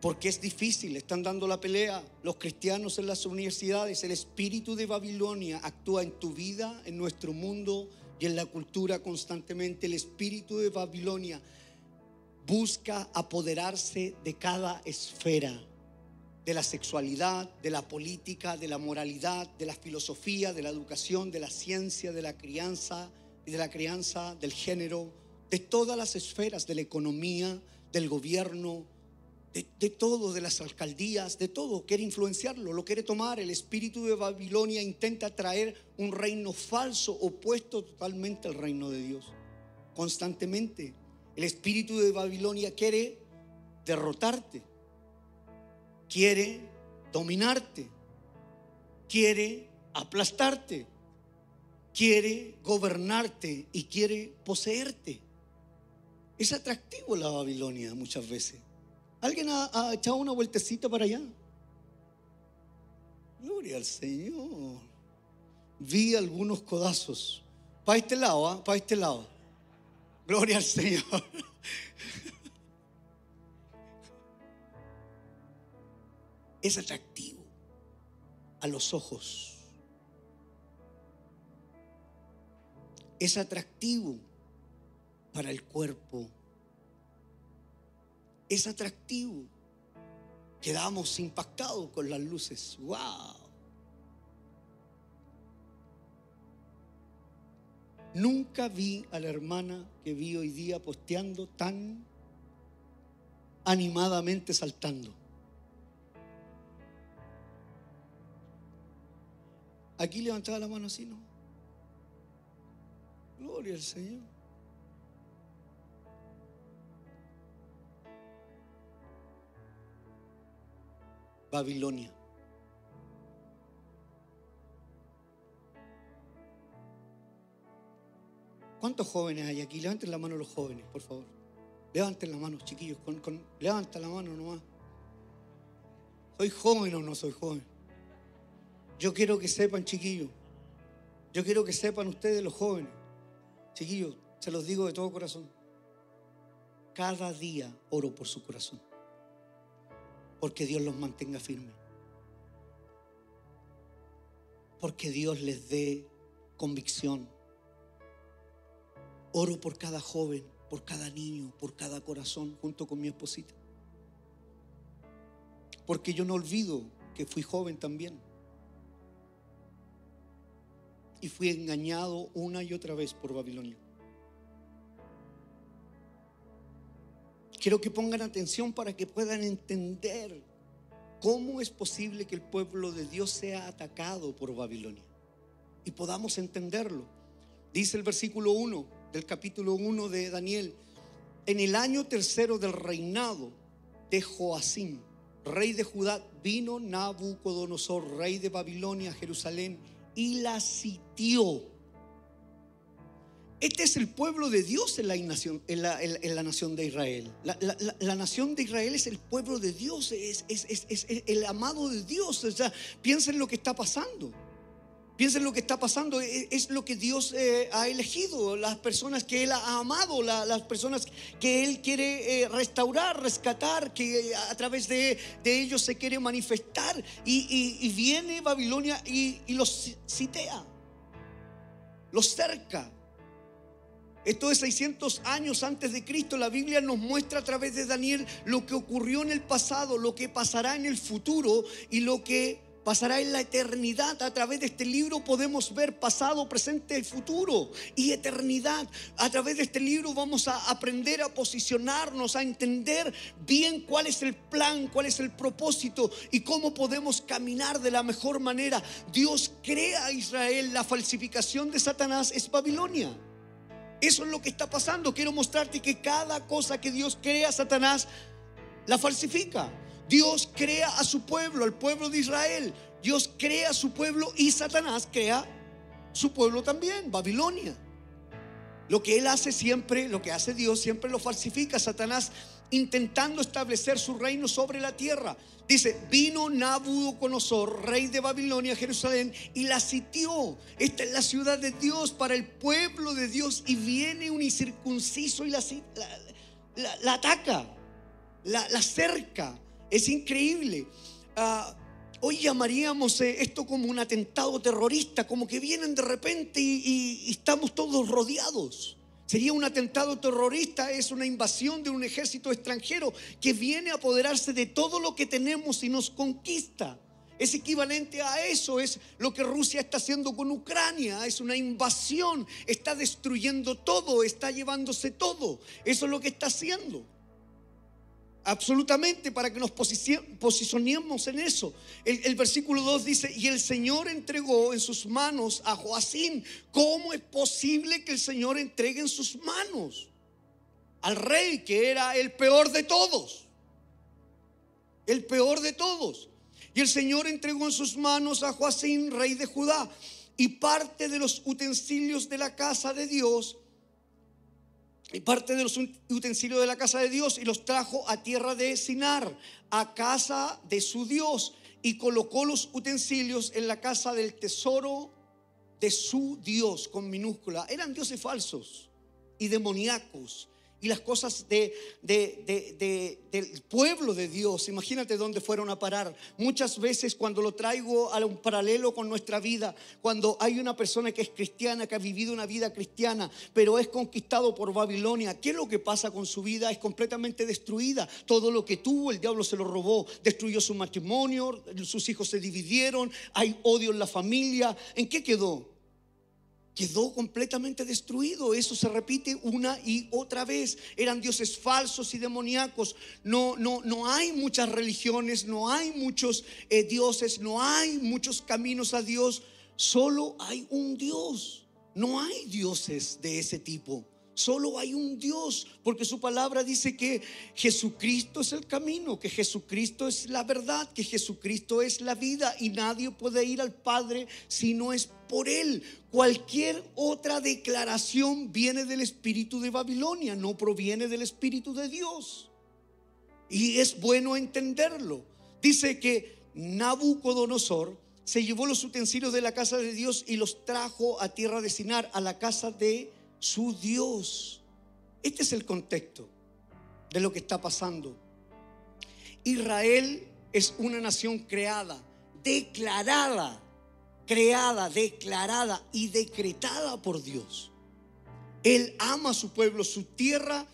Porque es difícil, están dando la pelea los cristianos en las universidades. El espíritu de Babilonia actúa en tu vida, en nuestro mundo, y en la cultura constantemente el espíritu de Babilonia busca apoderarse de cada esfera, de la sexualidad, de la política, de la moralidad, de la filosofía, de la educación, de la ciencia, de la crianza y de la crianza, del género, de todas las esferas, de la economía, del gobierno, de, todo, de las alcaldías, de todo, quiere influenciarlo, lo quiere tomar. El espíritu de Babilonia intenta traer un reino falso, opuesto totalmente al reino de Dios. Constantemente. El espíritu de Babilonia quiere derrotarte, quiere dominarte, quiere aplastarte, quiere gobernarte y quiere poseerte. Es atractivo la Babilonia muchas veces. ¿Alguien ha, echado una vueltecita para allá? Gloria al Señor. Vi algunos codazos. Para este lado, ¿ah? para este lado. Gloria al Señor. Es atractivo a los ojos. Es atractivo para el cuerpo es atractivo. Quedamos impactados con las luces. ¡Wow! Nunca vi a la hermana que vi hoy día posteando tan animadamente saltando. Aquí levantaba la mano así, ¿no? Gloria al Señor. Babilonia. ¿Cuántos jóvenes hay aquí? Levanten la mano los jóvenes, por favor. Levanten la mano, chiquillos. Con, levanta la mano nomás. ¿Soy joven o no soy joven? Yo quiero que sepan, chiquillos. Yo quiero que sepan ustedes, los jóvenes. Chiquillos, se los digo de todo corazón. Cada día oro por su corazón porque Dios los mantenga firmes. Porque Dios les dé convicción. Oro por cada joven, por cada niño, por cada corazón, junto con mi esposita. Porque yo no olvido que fui joven también. Y fui engañado una y otra vez por Babilonia. Quiero que pongan atención para que puedan entender ¿cómo es posible que el pueblo de Dios sea atacado por Babilonia? Y podamos entenderlo. Dice el versículo 1 del capítulo 1 de Daniel, en el año tercero del reinado de Joacim, rey de Judá, vino Nabucodonosor, rey de Babilonia, a Jerusalén, y la sitió. Este es el pueblo de Dios en la nación, en la, nación de Israel. La, nación de Israel es el pueblo de Dios, es, es el amado de Dios. O sea, piensen lo que está pasando. Piensen lo que está pasando, e, es, lo que Dios eh, ha elegido, las personas que Él ha amado, las personas que Él quiere eh, restaurar, rescatar, que a través de, ellos se quiere manifestar. Y, viene Babilonia y, y los citea, los cerca. Esto es 600 años antes de Cristo. La Biblia nos muestra a través de Daniel lo que ocurrió en el pasado, lo que pasará en el futuro y lo que pasará en la eternidad. A través de este libro podemos ver pasado, presente y futuro y eternidad. A través de este libro vamos a aprender a posicionarnos, a entender bien cuál es el plan, cuál es el propósito y cómo podemos caminar de la mejor manera. Dios crea a Israel, la falsificación de Satanás es Babilonia. Eso es lo que está pasando. Quiero mostrarte que cada cosa que Dios crea, Satanás la falsifica. Dios crea a su pueblo, al pueblo de Israel. Dios crea a su pueblo y Satanás crea su pueblo también, Babilonia. Lo que él hace siempre, lo que hace Dios siempre lo falsifica. Satanás intentando establecer su reino sobre la tierra. Dice, vino Nabucodonosor, rey de Babilonia, Jerusalén, y la sitió. Esta es la ciudad de Dios para el pueblo de Dios. Y viene un incircunciso y la, ataca, la, la cerca. Es increíble. Ah, hoy llamaríamos eh, esto como un atentado terrorista, como que vienen de repente y, y, estamos todos rodeados. Sería un atentado terrorista, es una invasión de un ejército extranjero que viene a apoderarse de todo lo que tenemos y nos conquista. Es equivalente a eso, es lo que Rusia está haciendo con Ucrania, es una invasión, está destruyendo todo, está llevándose todo. Eso es lo que está haciendo. Absolutamente, para que nos posicionemos en eso. El, versículo 2 dice, y el Señor entregó en sus manos a Joacín. ¿Cómo es posible que el Señor entregue en sus manos al rey que era el peor de todos? El peor de todos. Y el Señor entregó en sus manos a Joacín, rey de Judá, y parte de los utensilios de la casa de Dios y parte de los utensilios de la casa de Dios y los trajo a tierra de Sinar, a casa de su Dios, y colocó los utensilios en la casa del tesoro de su Dios, con minúscula. Eran dioses falsos y demoníacos y las cosas de, del pueblo de Dios. Imagínate dónde fueron a parar. Muchas veces cuando lo traigo a un paralelo con nuestra vida, cuando hay una persona que es cristiana, que ha vivido una vida cristiana, pero es conquistado por Babilonia, ¿qué es lo que pasa con su vida? Es completamente destruida. Todo lo que tuvo, el diablo se lo robó, destruyó su matrimonio, sus hijos se dividieron, hay odio en la familia. ¿En qué quedó? Quedó completamente destruido. Eso se repite una y otra vez. Eran dioses falsos y demoníacos. No, no, no hay muchas religiones, no hay muchos eh, dioses, no hay muchos caminos a Dios. Solo hay un Dios. No hay dioses de ese tipo. Solo hay un Dios, porque su palabra dice que Jesucristo es el camino, que Jesucristo es la verdad, que Jesucristo es la vida y nadie puede ir al Padre si no es por Él. Cualquier otra declaración viene del espíritu de Babilonia, no proviene del espíritu de Dios. Y es bueno entenderlo. Dice que Nabucodonosor se llevó los utensilios de la casa de Dios y los trajo a tierra de Sinar, a la casa de su Dios. Este es el contexto de lo que está pasando. Israel es una nación creada, declarada, creada, declarada y decretada por Dios. Él ama a su pueblo, su tierra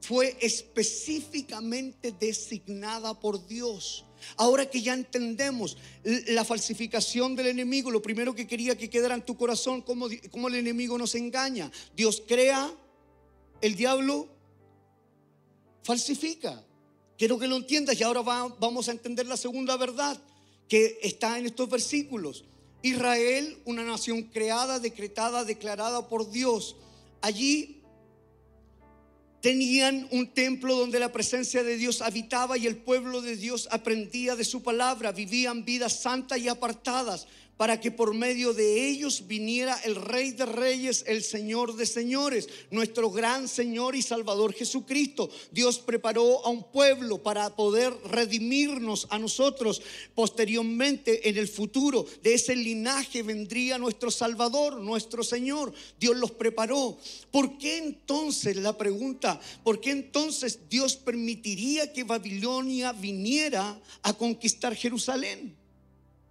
fue específicamente designada por Dios. Ahora que ya entendemos la falsificación del enemigo, lo primero que quería que quedara en tu corazón, cómo, cómo el enemigo nos engaña. Dios crea, el diablo falsifica. Quiero que lo entiendas y ahora vamos a entender la segunda verdad que está en estos versículos. Israel, una nación creada, decretada, declarada por Dios. Allí tenían un templo donde la presencia de Dios habitaba y el pueblo de Dios aprendía de su palabra, vivían vidas santas y apartadas para que por medio de ellos viniera el Rey de Reyes, el Señor de Señores, nuestro gran Señor y Salvador Jesucristo. Dios preparó a un pueblo para poder redimirnos a nosotros. Posteriormente, en el futuro, de ese linaje vendría nuestro Salvador, nuestro Señor. Dios los preparó. ¿Por qué entonces, la pregunta, por qué entonces Dios permitiría que Babilonia viniera a conquistar Jerusalén?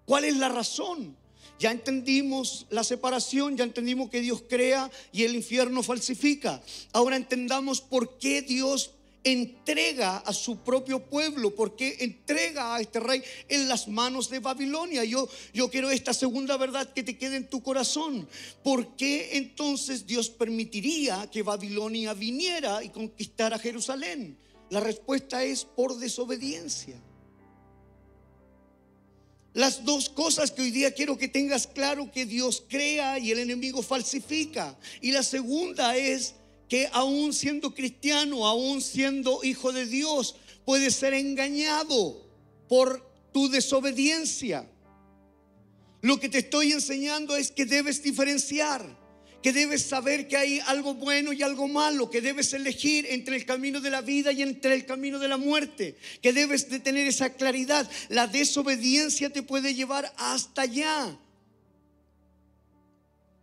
¿Cuál es la razón? Ya entendimos la separación, ya entendimos que Dios crea y el infierno falsifica. Ahora entendamos por qué Dios entrega a su propio pueblo, por qué entrega a este rey en las manos de Babilonia. Yo, yo quiero esta segunda verdad que te quede en tu corazón. ¿Por qué entonces Dios permitiría que Babilonia viniera y conquistara Jerusalén? La respuesta es por desobediencia. Las dos cosas que hoy día quiero que tengas claro que Dios crea y el enemigo falsifica. Y la segunda es que aún siendo cristiano, aún siendo hijo de Dios, puedes ser engañado por tu desobediencia. Lo que te estoy enseñando es que debes diferenciar que debes saber que hay algo bueno y algo malo, que debes elegir entre el camino de la vida y entre el camino de la muerte, que debes de tener esa claridad. La desobediencia te puede llevar hasta allá.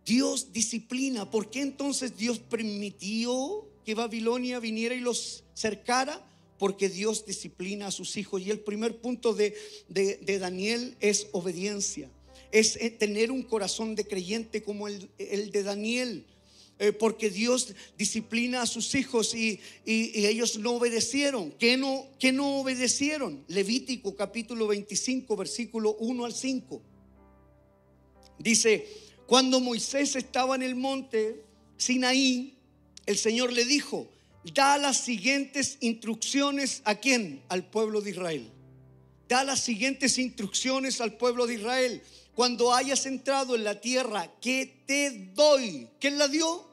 Dios disciplina. ¿Por qué entonces Dios permitió que Babilonia viniera y los cercara? Porque Dios disciplina a sus hijos. Y el primer punto de, de Daniel es obediencia es eh, tener un corazón de creyente como el, de Daniel. Eh, porque Dios disciplina a sus hijos y, ellos no obedecieron. ¿Qué no, ¿Qué no obedecieron? Levítico capítulo 25, versículo 1 al 5. Dice, cuando Moisés estaba en el monte Sinaí, el Señor le dijo, da las siguientes instrucciones a quién? Al pueblo de Israel. Da las siguientes instrucciones al pueblo de Israel cuando hayas entrado en la tierra que te doy. ¿Quién la dio?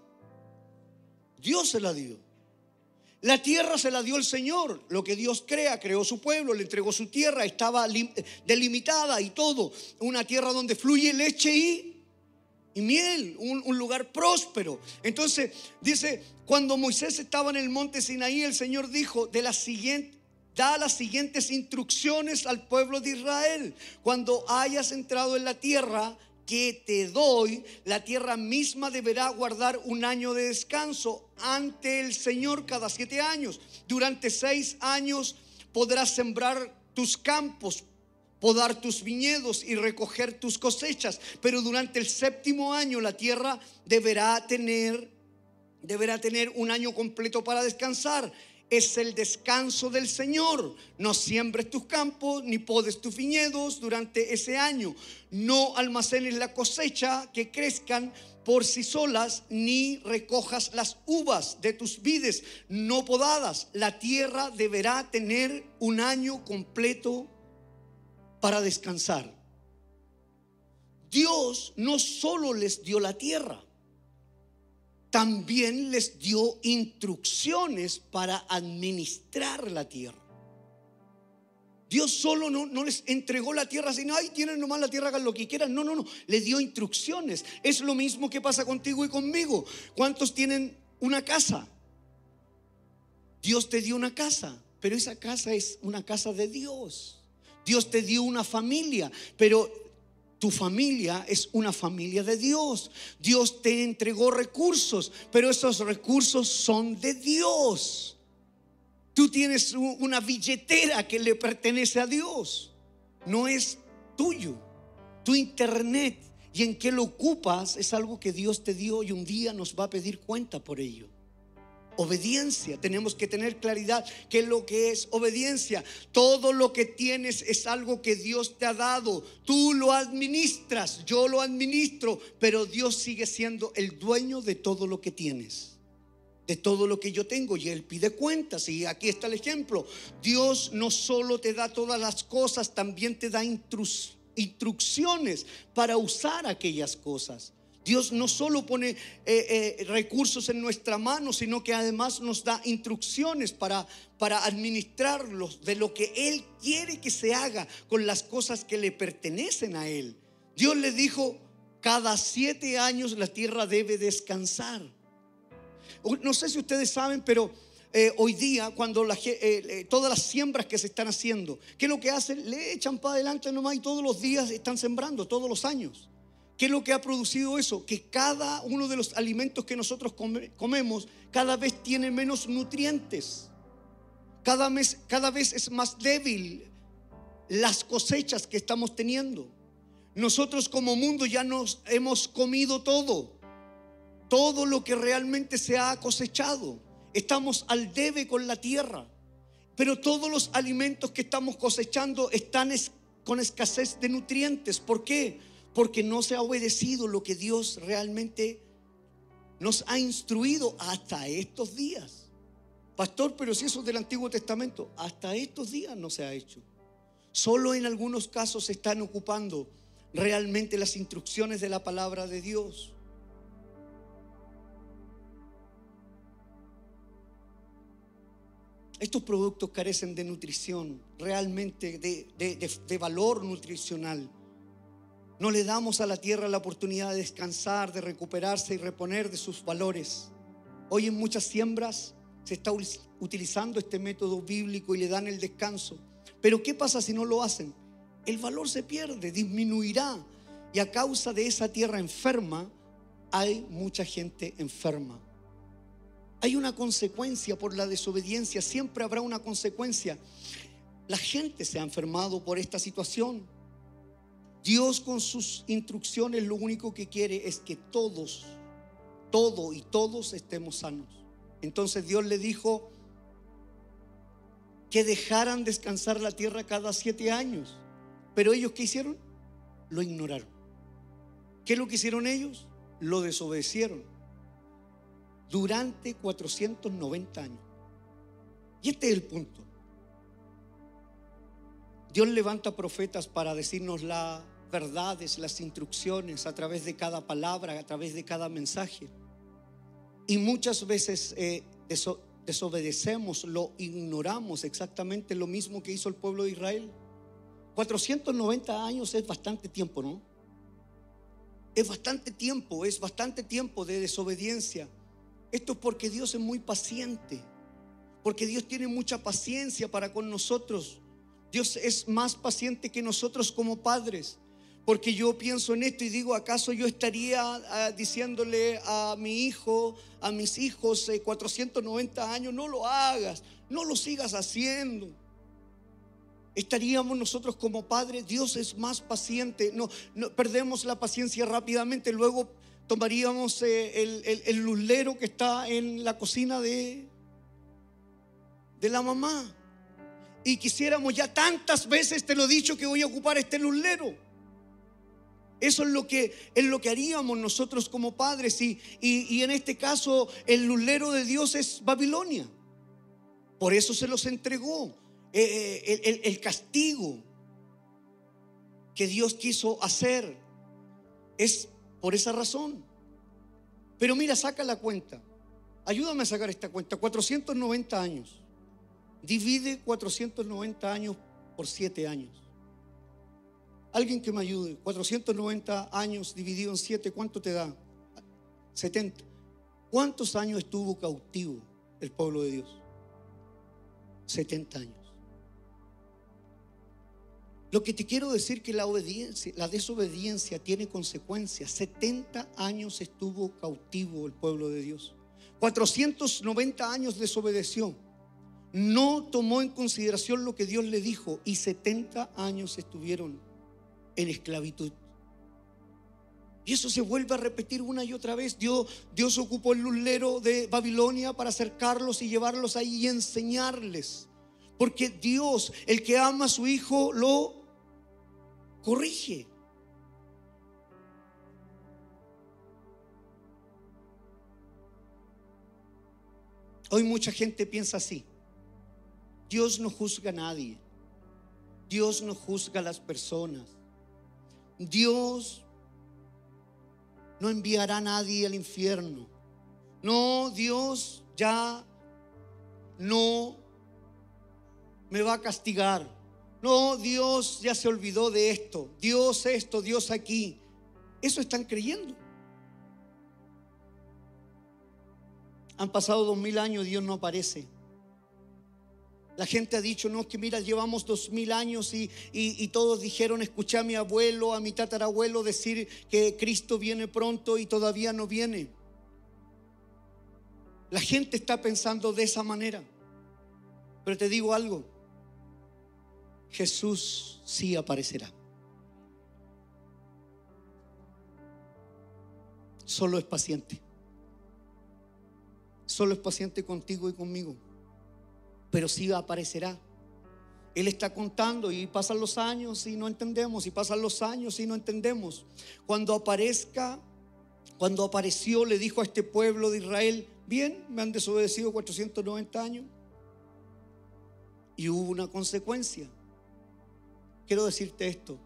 Dios se la dio. La tierra se la dio el Señor. Lo que Dios crea, creó su pueblo, le entregó su tierra, estaba delimitada y todo. Una tierra donde fluye leche y, miel, un, un lugar próspero. Entonces dice, cuando Moisés estaba en el monte Sinaí, el Señor dijo de la siguiente da las siguientes instrucciones al pueblo de Israel. Cuando hayas entrado en la tierra que te doy, la tierra misma deberá guardar un año de descanso ante el Señor cada siete años. Durante seis años podrás sembrar tus campos, podar tus viñedos y recoger tus cosechas, pero durante el séptimo año la tierra deberá tener deberá tener un año completo para descansar es el descanso del Señor. No siembres tus campos ni podes tus viñedos durante ese año. No almacenes la cosecha que crezcan por sí solas, ni recojas las uvas de tus vides no podadas. La tierra deberá tener un año completo para descansar. Dios no solo les dio la tierra, también les dio instrucciones para administrar la tierra. Dios solo no, no, les entregó la tierra así, ay, tienen nomás la tierra, hagan lo que quieran. No, no, no, le dio instrucciones. Es lo mismo que pasa contigo y conmigo. ¿Cuántos tienen una casa? Dios te dio una casa, pero esa casa es una casa de Dios. Dios te dio una familia, pero tu familia es una familia de Dios. Dios te entregó recursos, pero esos recursos son de Dios. Tú tienes una billetera que le pertenece a Dios. No es tuyo. Tu internet y en qué lo ocupas es algo que Dios te dio y un día nos va a pedir cuenta por ello obediencia. Tenemos que tener claridad que lo que es obediencia. Todo lo que tienes es algo que Dios te ha dado. Tú lo administras, yo lo administro, pero Dios sigue siendo el dueño de todo lo que tienes. de todo lo que yo tengo y Él pide cuentas. Y aquí está el ejemplo. Dios no solo te da todas las cosas, también te da instrucciones para usar aquellas cosas. Dios no solo pone eh, eh, recursos en nuestra mano, sino que además nos da instrucciones para, para administrarlos de lo que Él quiere que se haga con las cosas que le pertenecen a Él. Dios le dijo, cada siete años la tierra debe descansar. No sé si ustedes saben, pero eh, hoy día, cuando todas las siembras que se están haciendo, ¿qué es lo que hacen? Le echan para adelante nomás y todos los días están sembrando, todos los años. ¿Qué es lo que ha producido eso? Que cada uno de los alimentos que nosotros comemos cada vez tiene menos nutrientes. Cada, vez es más débil las cosechas que estamos teniendo. Nosotros como mundo ya nos hemos comido todo, todo lo que realmente se ha cosechado. Estamos al debe con la tierra, pero todos los alimentos que estamos cosechando están con escasez de nutrientes. ¿Por qué? Porque no se ha obedecido lo que Dios realmente nos ha instruido hasta estos días. Pastor, pero si eso es del Antiguo Testamento, hasta estos días no se ha hecho. Solo en algunos casos se están ocupando realmente las instrucciones de la palabra de Dios. Estos productos carecen de nutrición, realmente de, de valor nutricional. No le damos a la tierra la oportunidad de descansar, de recuperarse y reponer de sus valores. Hoy en muchas siembras se está utilizando este método bíblico y le dan el descanso. Pero ¿qué pasa si no lo hacen? El valor se pierde, disminuirá. Y a causa de esa tierra enferma, hay mucha gente enferma. Hay una consecuencia por la desobediencia, siempre habrá una consecuencia. La gente se ha enfermado por esta situación. Dios con sus instrucciones lo único que quiere es que todos, todo y todos estemos sanos. Entonces Dios le dijo que dejaran descansar la tierra cada siete años. Pero ellos ¿qué hicieron? Lo ignoraron. ¿Qué es lo que hicieron ellos? Lo desobedecieron. Durante 490 años. Y este es el punto. Dios levanta profetas para decirnos las verdades, las instrucciones a través de cada palabra, a través de cada mensaje. Y muchas veces eh, desobedecemos, lo ignoramos exactamente lo mismo que hizo el pueblo de Israel. 490 años es bastante tiempo, ¿no? Es bastante tiempo, es bastante tiempo de desobediencia. Esto es porque Dios es muy paciente, porque Dios tiene mucha paciencia para con nosotros. Dios es más paciente que nosotros como padres. Porque yo pienso en esto y digo, ¿acaso yo estaría ah, diciéndole a mi hijo, a mis hijos, 490 eh, años, no lo hagas, no lo sigas haciendo? Estaríamos nosotros como padres, Dios es más paciente, no, perdemos la paciencia rápidamente, luego tomaríamos eh, el, el, lulero que está en la cocina de, de la mamá y quisiéramos ya tantas veces te lo he dicho que voy a ocupar este lulero. Eso es lo que, es lo que haríamos nosotros como padres y, y, en este caso el lulero de Dios es Babilonia. Por eso se los entregó eh, eh, el, el castigo que Dios quiso hacer. Es por esa razón. Pero mira, saca la cuenta. Ayúdame a sacar esta cuenta. 490 años. Divide 490 años por 7 años. Alguien que me ayude. 490 años dividido en 7, ¿cuánto te da? 70. ¿Cuántos años estuvo cautivo el pueblo de Dios? 70 años. Lo que te quiero decir que la obediencia, la desobediencia tiene consecuencias. 70 años estuvo cautivo el pueblo de Dios. 490 años desobedeció no tomó en consideración lo que Dios le dijo y 70 años estuvieron en esclavitud. Y eso se vuelve a repetir una y otra vez. Dios, Dios ocupó el lulero de Babilonia para acercarlos y llevarlos ahí y enseñarles. Porque Dios, el que ama a su hijo, lo corrige. Hoy mucha gente piensa así. Dios no juzga a nadie. Dios no juzga a las personas. Dios no enviará a nadie al infierno. No, Dios ya no me va a castigar. No, Dios ya se olvidó de esto. Dios esto, Dios aquí. Eso están creyendo. Han pasado dos mil años Dios no aparece. La gente ha dicho, no, que mira, llevamos dos mil años y, y, todos dijeron, escuché a mi abuelo, a mi tatarabuelo decir que Cristo viene pronto y todavía no viene. La gente está pensando de esa manera. Pero te digo algo, Jesús sí aparecerá. Solo es paciente. Solo es paciente contigo y conmigo. Pero sí aparecerá. Él está contando y pasan los años y no entendemos, y pasan los años y no entendemos. Cuando aparezca, cuando apareció, le dijo a este pueblo de Israel, bien, me han desobedecido 490 años. Y hubo una consecuencia. Quiero decirte esto,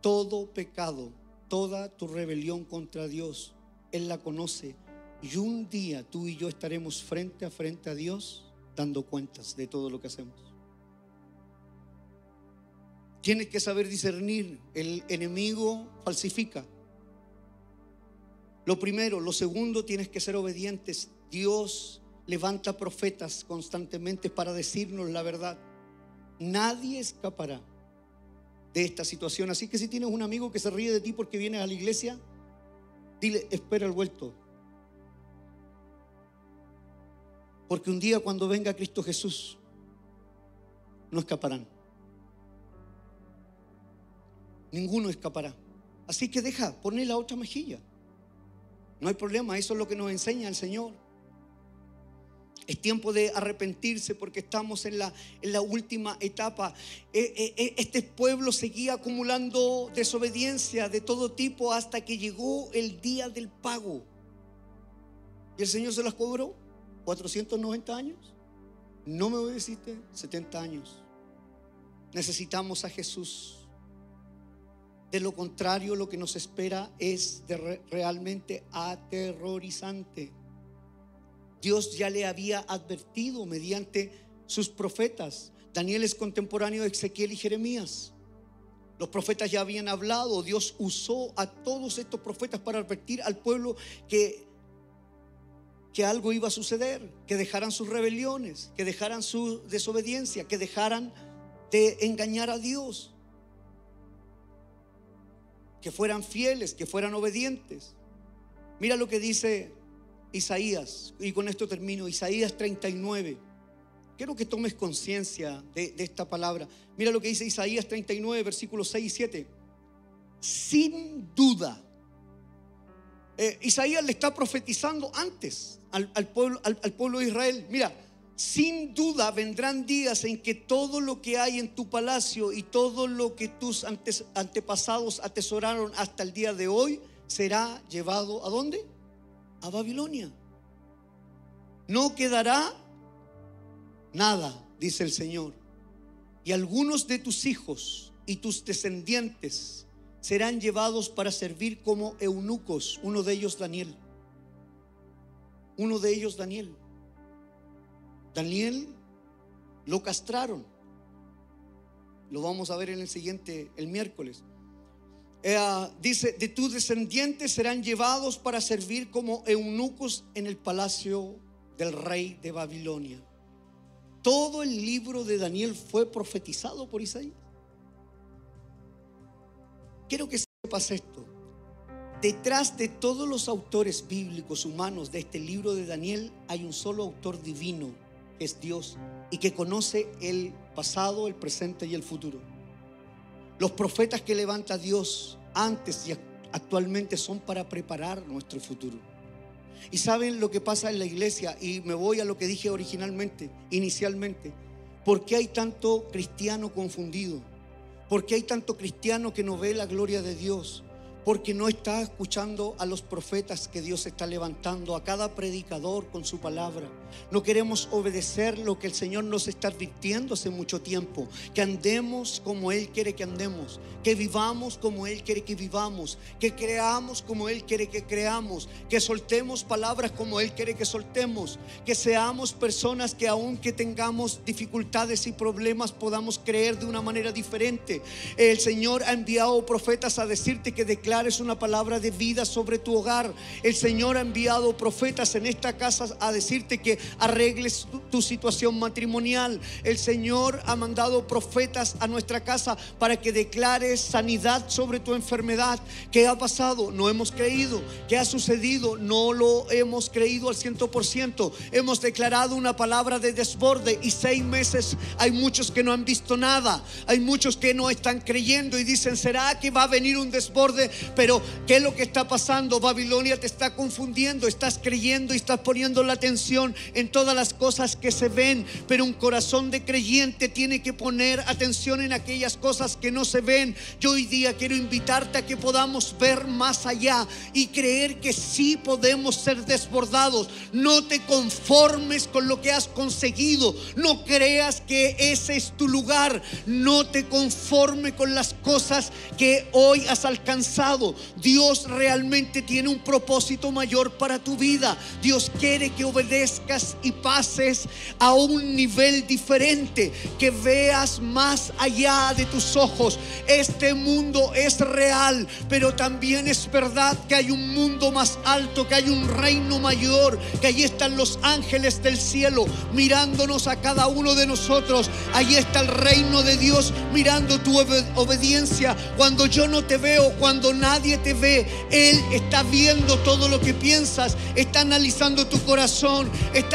todo pecado, toda tu rebelión contra Dios, Él la conoce. Y un día tú y yo estaremos frente a frente a Dios dando cuentas de todo lo que hacemos. Tienes que saber discernir, el enemigo falsifica. Lo primero, lo segundo, tienes que ser obedientes. Dios levanta profetas constantemente para decirnos la verdad. Nadie escapará de esta situación. Así que si tienes un amigo que se ríe de ti porque vienes a la iglesia, dile, espera el vuelto. Porque un día cuando venga Cristo Jesús, no escaparán. Ninguno escapará. Así que deja, ponle la otra mejilla. No hay problema, eso es lo que nos enseña el Señor. Es tiempo de arrepentirse porque estamos en la, en la última etapa. E, e, e, este pueblo seguía acumulando desobediencia de todo tipo hasta que llegó el día del pago. Y el Señor se las cobró. 490 años. No me obedeciste 70 años. Necesitamos a Jesús. De lo contrario, lo que nos espera es realmente aterrorizante. Dios ya le había advertido mediante sus profetas. Daniel es contemporáneo de Ezequiel y Jeremías. Los profetas ya habían hablado. Dios usó a todos estos profetas para advertir al pueblo que que algo iba a suceder, que dejaran sus rebeliones, que dejaran su desobediencia, que dejaran de engañar a Dios, que fueran fieles, que fueran obedientes. Mira lo que dice Isaías, y con esto termino, Isaías 39. Quiero que tomes conciencia de, esta palabra. Mira lo que dice Isaías 39, versículos 6 y 7. Sin duda, eh, Isaías le está profetizando antes al, pueblo, al, pueblo de Israel. Mira, sin duda vendrán días en que todo lo que hay en tu palacio y todo lo que tus antepasados atesoraron hasta el día de hoy será llevado a dónde? A Babilonia. No quedará nada, dice el Señor. Y algunos de tus hijos y tus descendientes serán llevados para servir como eunucos, uno de ellos Daniel. Uno de ellos Daniel. Daniel lo castraron. Lo vamos a ver en el siguiente, el miércoles. Eh, dice, de tus descendientes serán llevados para servir como eunucos en el palacio del rey de Babilonia. Todo el libro de Daniel fue profetizado por Isaías. Quiero que sepas esto. Detrás de todos los autores bíblicos humanos de este libro de Daniel hay un solo autor divino, que es Dios, y que conoce el pasado, el presente y el futuro. Los profetas que levanta Dios antes y actualmente son para preparar nuestro futuro. Y saben lo que pasa en la iglesia, y me voy a lo que dije originalmente, inicialmente. ¿Por qué hay tanto cristiano confundido? ¿Por qué hay tanto cristiano que no ve la gloria de Dios? Porque no está escuchando a los profetas que Dios está levantando, a cada predicador con su palabra. No queremos obedecer lo que el Señor nos está advirtiendo hace mucho tiempo, que andemos como Él quiere que andemos, que vivamos como Él quiere que vivamos, que creamos como Él quiere que creamos, que soltemos palabras como Él quiere que soltemos, que seamos personas que aunque tengamos dificultades y problemas podamos creer de una manera diferente. El Señor ha enviado profetas a decirte que declara es una palabra de vida sobre tu hogar. El Señor ha enviado profetas en esta casa a decirte que arregles tu, situación matrimonial. El Señor ha mandado profetas a nuestra casa para que declares sanidad sobre tu enfermedad. ¿Qué ha pasado? No hemos creído. ¿Qué ha sucedido? No lo hemos creído al ciento por ciento. Hemos declarado una palabra de desborde y seis meses hay muchos que no han visto nada. Hay muchos que no están creyendo y dicen, ¿será que va a venir un desborde? Pero, ¿qué es lo que está pasando? Babilonia te está confundiendo, estás creyendo y estás poniendo la atención en todas las cosas que se ven, pero un corazón de creyente tiene que poner atención en aquellas cosas que no se ven. Yo hoy día quiero invitarte a que podamos ver más allá y creer que sí podemos ser desbordados. No te conformes con lo que has conseguido, no creas que ese es tu lugar, no te conforme con las cosas que hoy has alcanzado Dios realmente tiene un propósito mayor para tu vida. Dios quiere que obedezcas y pases a un nivel diferente, que veas más allá de tus ojos. Este mundo es real, pero también es verdad que hay un mundo más alto, que hay un reino mayor, que allí están los ángeles del cielo mirándonos a cada uno de nosotros. Allí está el reino de Dios mirando tu obediencia. Cuando yo no te veo, cuando nadie te ve. Él está viendo todo lo que piensas, está analizando tu corazón,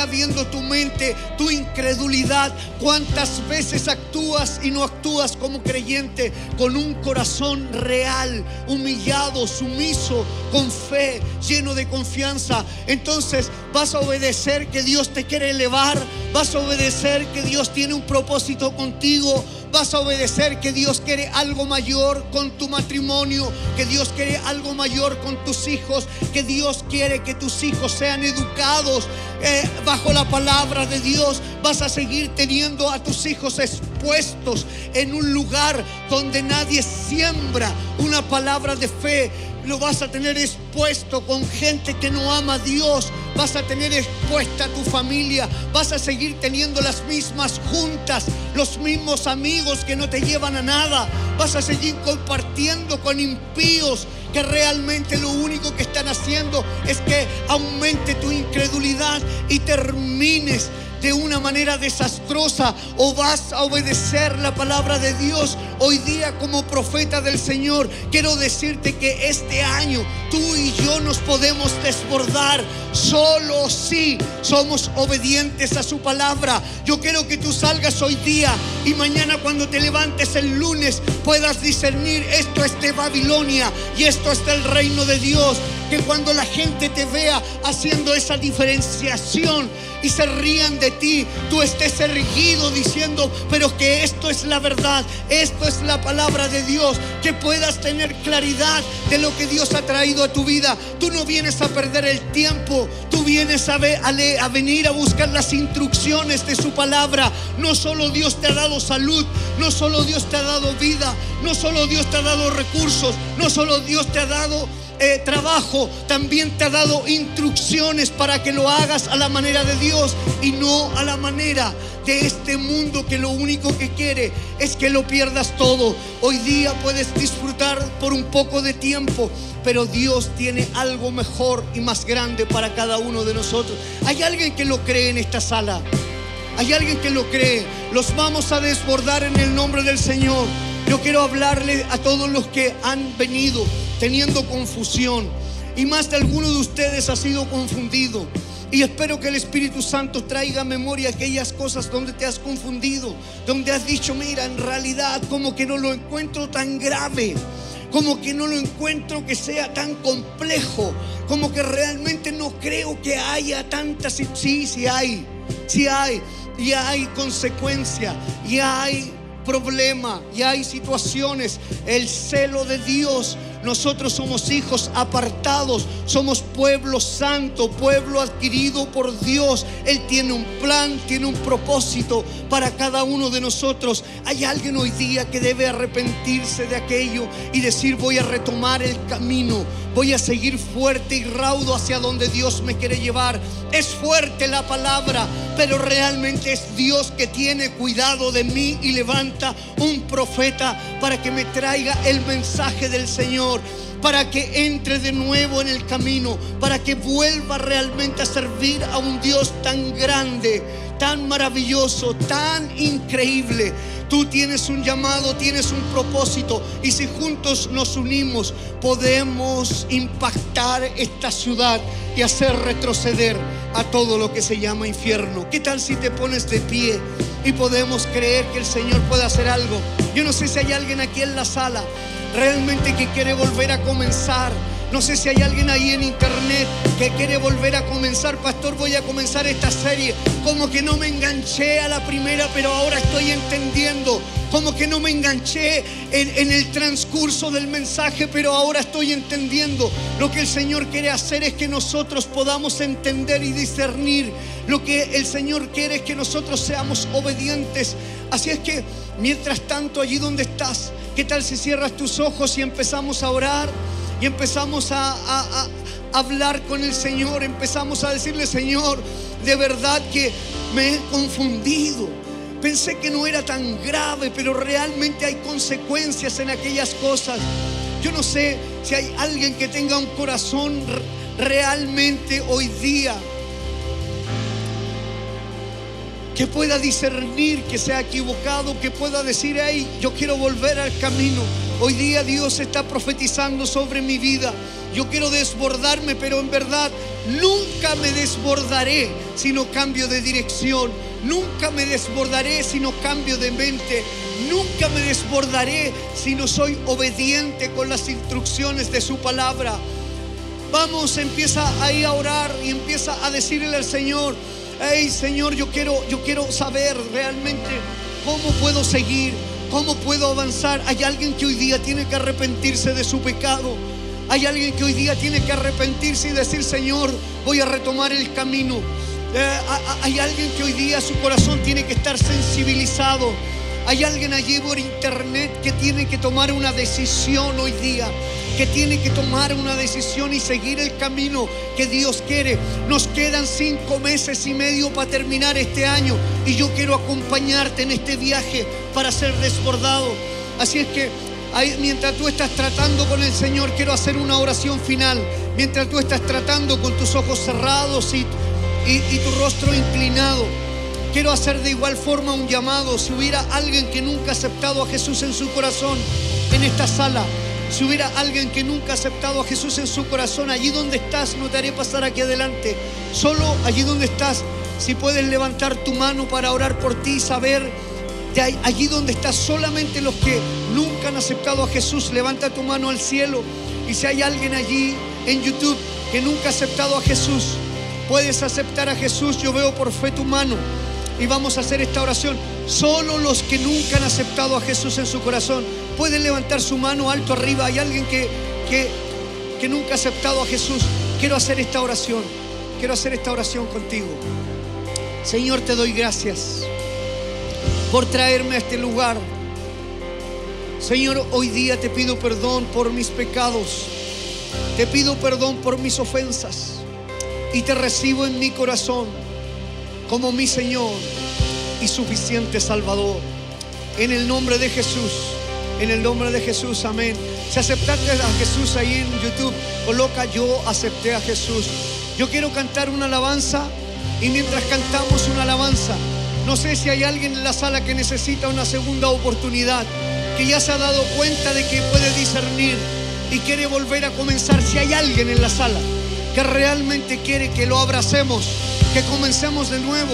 viendo tu mente, tu incredulidad. ¿Cuántas veces actúas y no actúas como creyente con un corazón real, humillado, sumiso, con fe, lleno de confianza? Entonces vas a obedecer que Dios te quiere elevar, vas a obedecer que Dios tiene un propósito contigo vas a obedecer que Dios quiere algo mayor con tu matrimonio, que Dios quiere algo mayor con tus hijos, que Dios quiere que tus hijos sean educados eh, bajo la palabra de Dios. Vas a seguir teniendo a tus hijos expuestos en un lugar donde nadie siembra una palabra de fe lo vas a tener expuesto con gente que no ama a Dios. Vas a tener expuesta a tu familia. Vas a seguir teniendo las mismas juntas, los mismos amigos que no te llevan a nada. Vas a seguir compartiendo con impíos que realmente lo único que están haciendo es que aumente tu incredulidad y termines de una manera desastrosa o vas a obedecer la palabra de Dios hoy día como profeta del Señor. Quiero decirte que este año tú y yo nos podemos desbordar solo si somos obedientes a su palabra. Yo quiero que tú salgas hoy día y mañana cuando te levantes el lunes puedas discernir esto es de Babilonia y esto es del reino de Dios. Que cuando la gente te vea haciendo esa diferenciación, y se rían de ti, tú estés erguido diciendo, pero que esto es la verdad, esto es la palabra de Dios, que puedas tener claridad de lo que Dios ha traído a tu vida. Tú no vienes a perder el tiempo, tú vienes a, a venir a buscar las instrucciones de su palabra. No solo Dios te ha dado salud, no solo Dios te ha dado vida, no solo Dios te ha dado recursos, no solo Dios te ha dado eh, trabajo, también te ha dado instrucciones para que lo hagas a la manera de Dios y no a la manera de este mundo que lo único que quiere es que lo pierdas todo. Hoy día puedes disfrutar por un poco de tiempo, pero Dios tiene algo mejor y más grande para cada uno de nosotros. ¿Hay alguien que lo cree en esta sala? ¿Hay alguien que lo cree? Los vamos a desbordar en el nombre del Señor. Yo quiero hablarle a todos los que han venido teniendo confusión. Y más de alguno de ustedes ha sido confundido. Y espero que el Espíritu Santo traiga a memoria aquellas cosas donde te has confundido, donde has dicho, mira, en realidad como que no lo encuentro tan grave, como que no lo encuentro que sea tan complejo, como que realmente no creo que haya tantas... Sí, sí hay, sí hay, y hay consecuencia, y hay problema y hay situaciones, el celo de Dios Nosotros somos hijos apartados, somos pueblo santo, pueblo adquirido por Dios. Él tiene un plan, tiene un propósito para cada uno de nosotros. Hay alguien hoy día que debe arrepentirse de aquello y decir voy a retomar el camino, voy a seguir fuerte y raudo hacia donde Dios me quiere llevar. Es fuerte la palabra, pero realmente es Dios que tiene cuidado de mí y levanta un profeta para que me traiga el mensaje del Señor Señor para que entre de nuevo en el camino, para que vuelva realmente a servir a un Dios tan grande, tan maravilloso, tan increíble. Tú tienes un llamado, tienes un propósito y si juntos nos unimos podemos impactar esta ciudad y hacer retroceder a todo lo que se llama infierno. ¿Qué tal si te pones de pie y podemos creer que el Señor puede hacer algo? Yo no sé si hay alguien aquí en la sala realmente que quiere volver a comenzar. No sé si hay alguien ahí en internet que quiere volver a comenzar. Pastor, voy a comenzar esta serie. Como que no me enganché a la primera, pero ahora estoy entendiendo. Como que no me enganché en, en, el transcurso del mensaje, pero ahora estoy entendiendo. Lo que el Señor quiere hacer es que nosotros podamos entender y discernir. Lo que el Señor quiere es que nosotros seamos obedientes. Así es que, mientras tanto, allí donde estás, ¿Qué tal si cierras tus ojos y empezamos a orar? Y empezamos a, hablar con el Señor, empezamos a decirle, Señor, de verdad que me he confundido. Pensé que no era tan grave, pero realmente hay consecuencias en aquellas cosas. Yo no sé si hay alguien que tenga un corazón realmente hoy día que pueda discernir que se ha equivocado, que pueda decir, hey, yo quiero volver al camino. Hoy día Dios está profetizando sobre mi vida. Yo quiero desbordarme, pero en verdad nunca me desbordaré si no cambio de dirección. Nunca me desbordaré si no cambio de mente. Nunca me desbordaré si no soy obediente con las instrucciones de su palabra. Vamos, empieza ahí a orar y empieza a decirle al Señor, hey Señor, yo quiero, yo quiero saber realmente cómo puedo seguir, cómo puedo avanzar. Hay alguien que hoy día tiene que arrepentirse de su pecado. Hay alguien que hoy día tiene que arrepentirse y decir, Señor, voy a retomar el camino. Eh, hay alguien que hoy día su corazón tiene que estar sensibilizado hay alguien allí por internet que tiene que tomar una decisión hoy día, que tiene que tomar una decisión y seguir el camino que Dios quiere. Nos quedan cinco meses y medio para terminar este año y yo quiero acompañarte en este viaje para ser desbordado. Así es que mientras tú estás tratando con el Señor, quiero hacer una oración final. Mientras tú estás tratando con tus ojos cerrados y, y tu rostro inclinado. Quiero hacer de igual forma un llamado. Si hubiera alguien que nunca ha aceptado a Jesús en su corazón en esta sala, si hubiera alguien que nunca ha aceptado a Jesús en su corazón, allí donde estás, no te haré pasar aquí adelante. Solo allí donde estás, si puedes levantar tu mano para orar por ti y saber, de allí donde estás, solamente los que nunca han aceptado a Jesús, levanta tu mano al cielo. Y si hay alguien allí en YouTube que nunca ha aceptado a Jesús, puedes aceptar a Jesús, yo veo por fe tu mano y vamos a hacer esta oración. Solo los que nunca han aceptado a Jesús en su corazón pueden levantar su mano alto arriba. Hay alguien que, que, que nunca ha aceptado a Jesús. Quiero hacer esta oración. Quiero hacer esta oración contigo. Señor, te doy gracias por traerme a este lugar. Señor, hoy día te pido perdón por mis pecados. Te pido perdón por mis ofensas. Y te recibo en mi corazón como mi Señor y suficiente Salvador. En el nombre de Jesús, en el nombre de Jesús, amén. Si aceptaste a Jesús ahí en YouTube, coloca yo acepté a Jesús. Yo quiero cantar una alabanza y mientras cantamos una alabanza, no sé si hay alguien en la sala que necesita una segunda oportunidad, que ya se ha dado cuenta de que puede discernir y quiere volver a comenzar. Si hay alguien en la sala que realmente quiere que lo abracemos, que comencemos de nuevo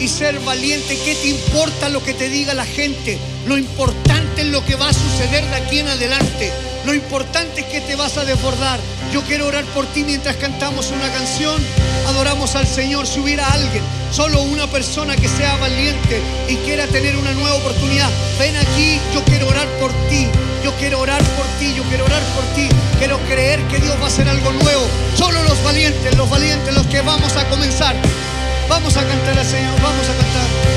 y ser valiente. ¿Qué te importa lo que te diga la gente? Lo importante es lo que va a suceder de aquí en adelante. Lo importante es que te vas a desbordar. Yo quiero orar por ti mientras cantamos una canción. Adoramos al Señor. Si hubiera alguien, solo una persona que sea valiente y quiera tener una nueva oportunidad, ven aquí. Yo quiero orar por ti. Yo quiero orar por ti, yo quiero orar por ti. Quiero creer que Dios va a hacer algo nuevo. Solo los valientes, los valientes, los que vamos a comenzar. Vamos a cantar al Señor, vamos a cantar.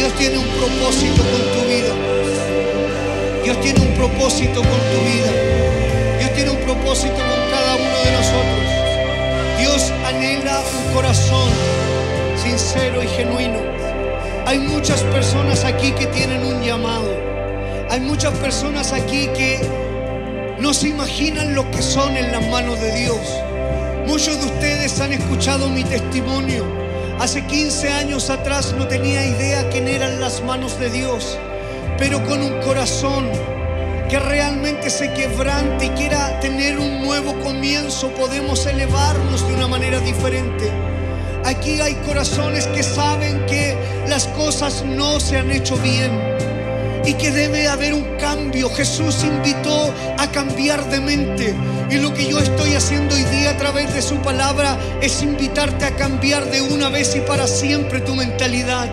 Dios tiene un propósito con tu vida. Dios tiene un propósito con tu vida. Dios tiene un propósito con cada uno de nosotros. Dios anhela un corazón sincero y genuino. Hay muchas personas aquí que tienen un llamado. Hay muchas personas aquí que no se imaginan lo que son en las manos de Dios. Muchos de ustedes han escuchado mi testimonio Hace 15 años atrás no tenía idea quién eran las manos de Dios, pero con un corazón que realmente se quebrante y quiera tener un nuevo comienzo, podemos elevarnos de una manera diferente. Aquí hay corazones que saben que las cosas no se han hecho bien y que debe haber un cambio. Jesús invitó a cambiar de mente. Y lo que yo estoy haciendo hoy día a través de su palabra es invitarte a cambiar de una vez y para siempre tu mentalidad.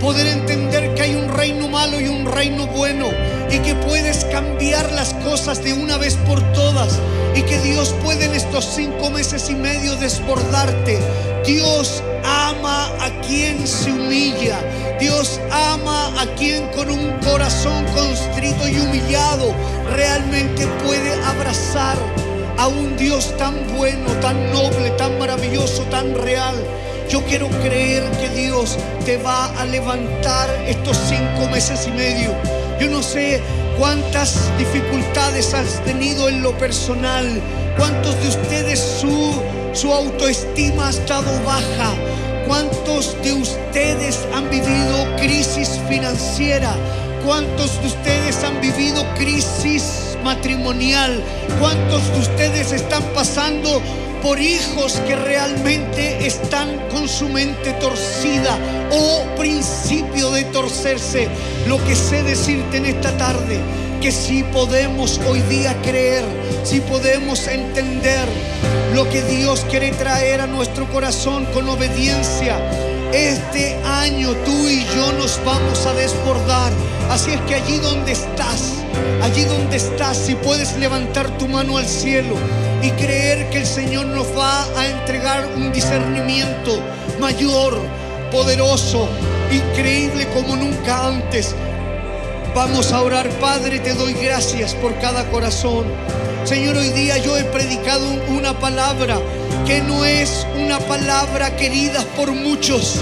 Poder entender que hay un reino malo y un reino bueno y que puedes cambiar las cosas de una vez por todas y que Dios puede en estos cinco meses y medio desbordarte. Dios ama a quien se humilla. Dios ama a quien con un corazón constrito y humillado realmente puede abrazar a un Dios tan bueno, tan noble, tan maravilloso, tan real. Yo quiero creer que Dios te va a levantar estos cinco meses y medio. Yo no sé cuántas dificultades has tenido en lo personal, cuántos de ustedes su, su autoestima ha estado baja, cuántos de ustedes han vivido crisis financiera, cuántos de ustedes han vivido crisis matrimonial, cuántos de ustedes están pasando por hijos que realmente están con su mente torcida o principio de torcerse. Lo que sé decirte en esta tarde, que si podemos hoy día creer, si podemos entender lo que Dios quiere traer a nuestro corazón con obediencia, este año tú y yo nos vamos a desbordar. Así es que allí donde estás, allí donde estás, si puedes levantar tu mano al cielo y creer que el Señor nos va a entregar un discernimiento mayor, poderoso, increíble como nunca antes. Vamos a orar, Padre, te doy gracias por cada corazón. Señor, hoy día yo he predicado una palabra que no es una palabra querida por muchos.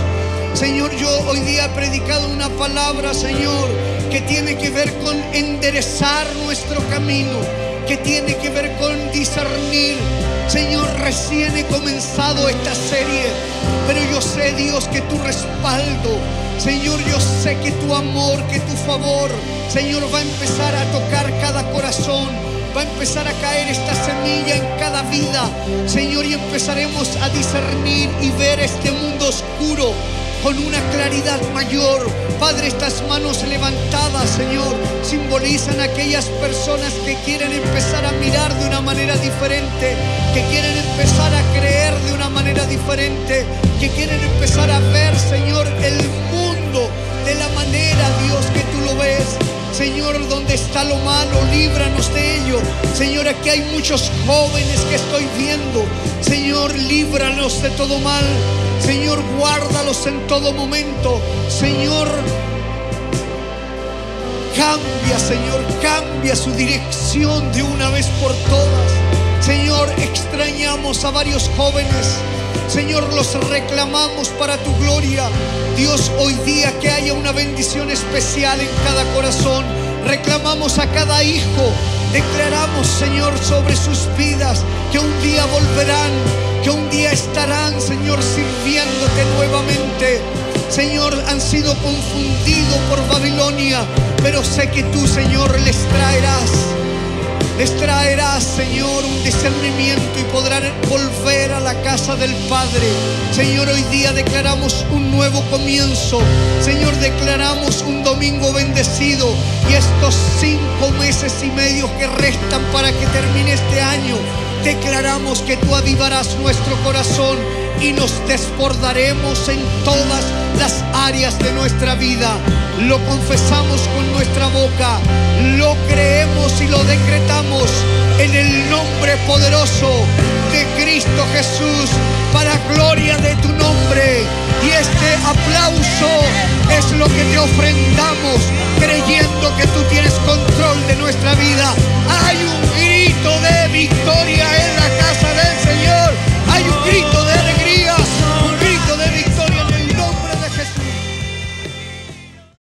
Señor, yo hoy día he predicado una palabra, Señor, que tiene que ver con enderezar nuestro camino, que tiene que ver con discernir. Señor, recién he comenzado esta serie, pero yo sé, Dios, que tu respaldo, Señor, yo sé que tu amor, que tu favor, Señor, va a empezar a tocar cada corazón va a empezar a caer esta semilla en cada vida, Señor, y empezaremos a discernir y ver este mundo oscuro con una claridad mayor. Padre, estas manos levantadas, Señor, simbolizan aquellas personas que quieren empezar a mirar de una manera diferente, que quieren empezar a creer de una manera diferente, que quieren empezar a ver, Señor, el mundo de la manera, Dios, que tú lo ves. Señor, donde está lo malo, líbranos de ello. Señor, aquí hay muchos jóvenes que estoy viendo. Señor, líbranos de todo mal. Señor, guárdalos en todo momento. Señor, cambia, Señor, cambia su dirección de una vez por todas. Señor, extrañamos a varios jóvenes. Señor, los reclamamos para tu gloria. Dios, hoy día que haya una bendición especial en cada corazón. Reclamamos a cada hijo. Declaramos, Señor, sobre sus vidas que un día volverán, que un día estarán, Señor, sirviéndote nuevamente. Señor, han sido confundidos por Babilonia, pero sé que tú, Señor, les traerás les traerá, Señor, un discernimiento y podrán volver a la casa del Padre. Señor, hoy día declaramos un nuevo comienzo. Señor, declaramos un domingo bendecido y estos cinco meses y medio que restan para que termine este año, Declaramos que tú avivarás nuestro corazón y nos desbordaremos en todas las áreas de nuestra vida. Lo confesamos con nuestra boca, lo creemos y lo decretamos en el nombre poderoso de Cristo Jesús para gloria de tu nombre. Y este aplauso es lo que te ofrendamos creyendo que tú tienes control de nuestra vida. Hay un grito grito de victoria en la casa del Señor. Hay un grito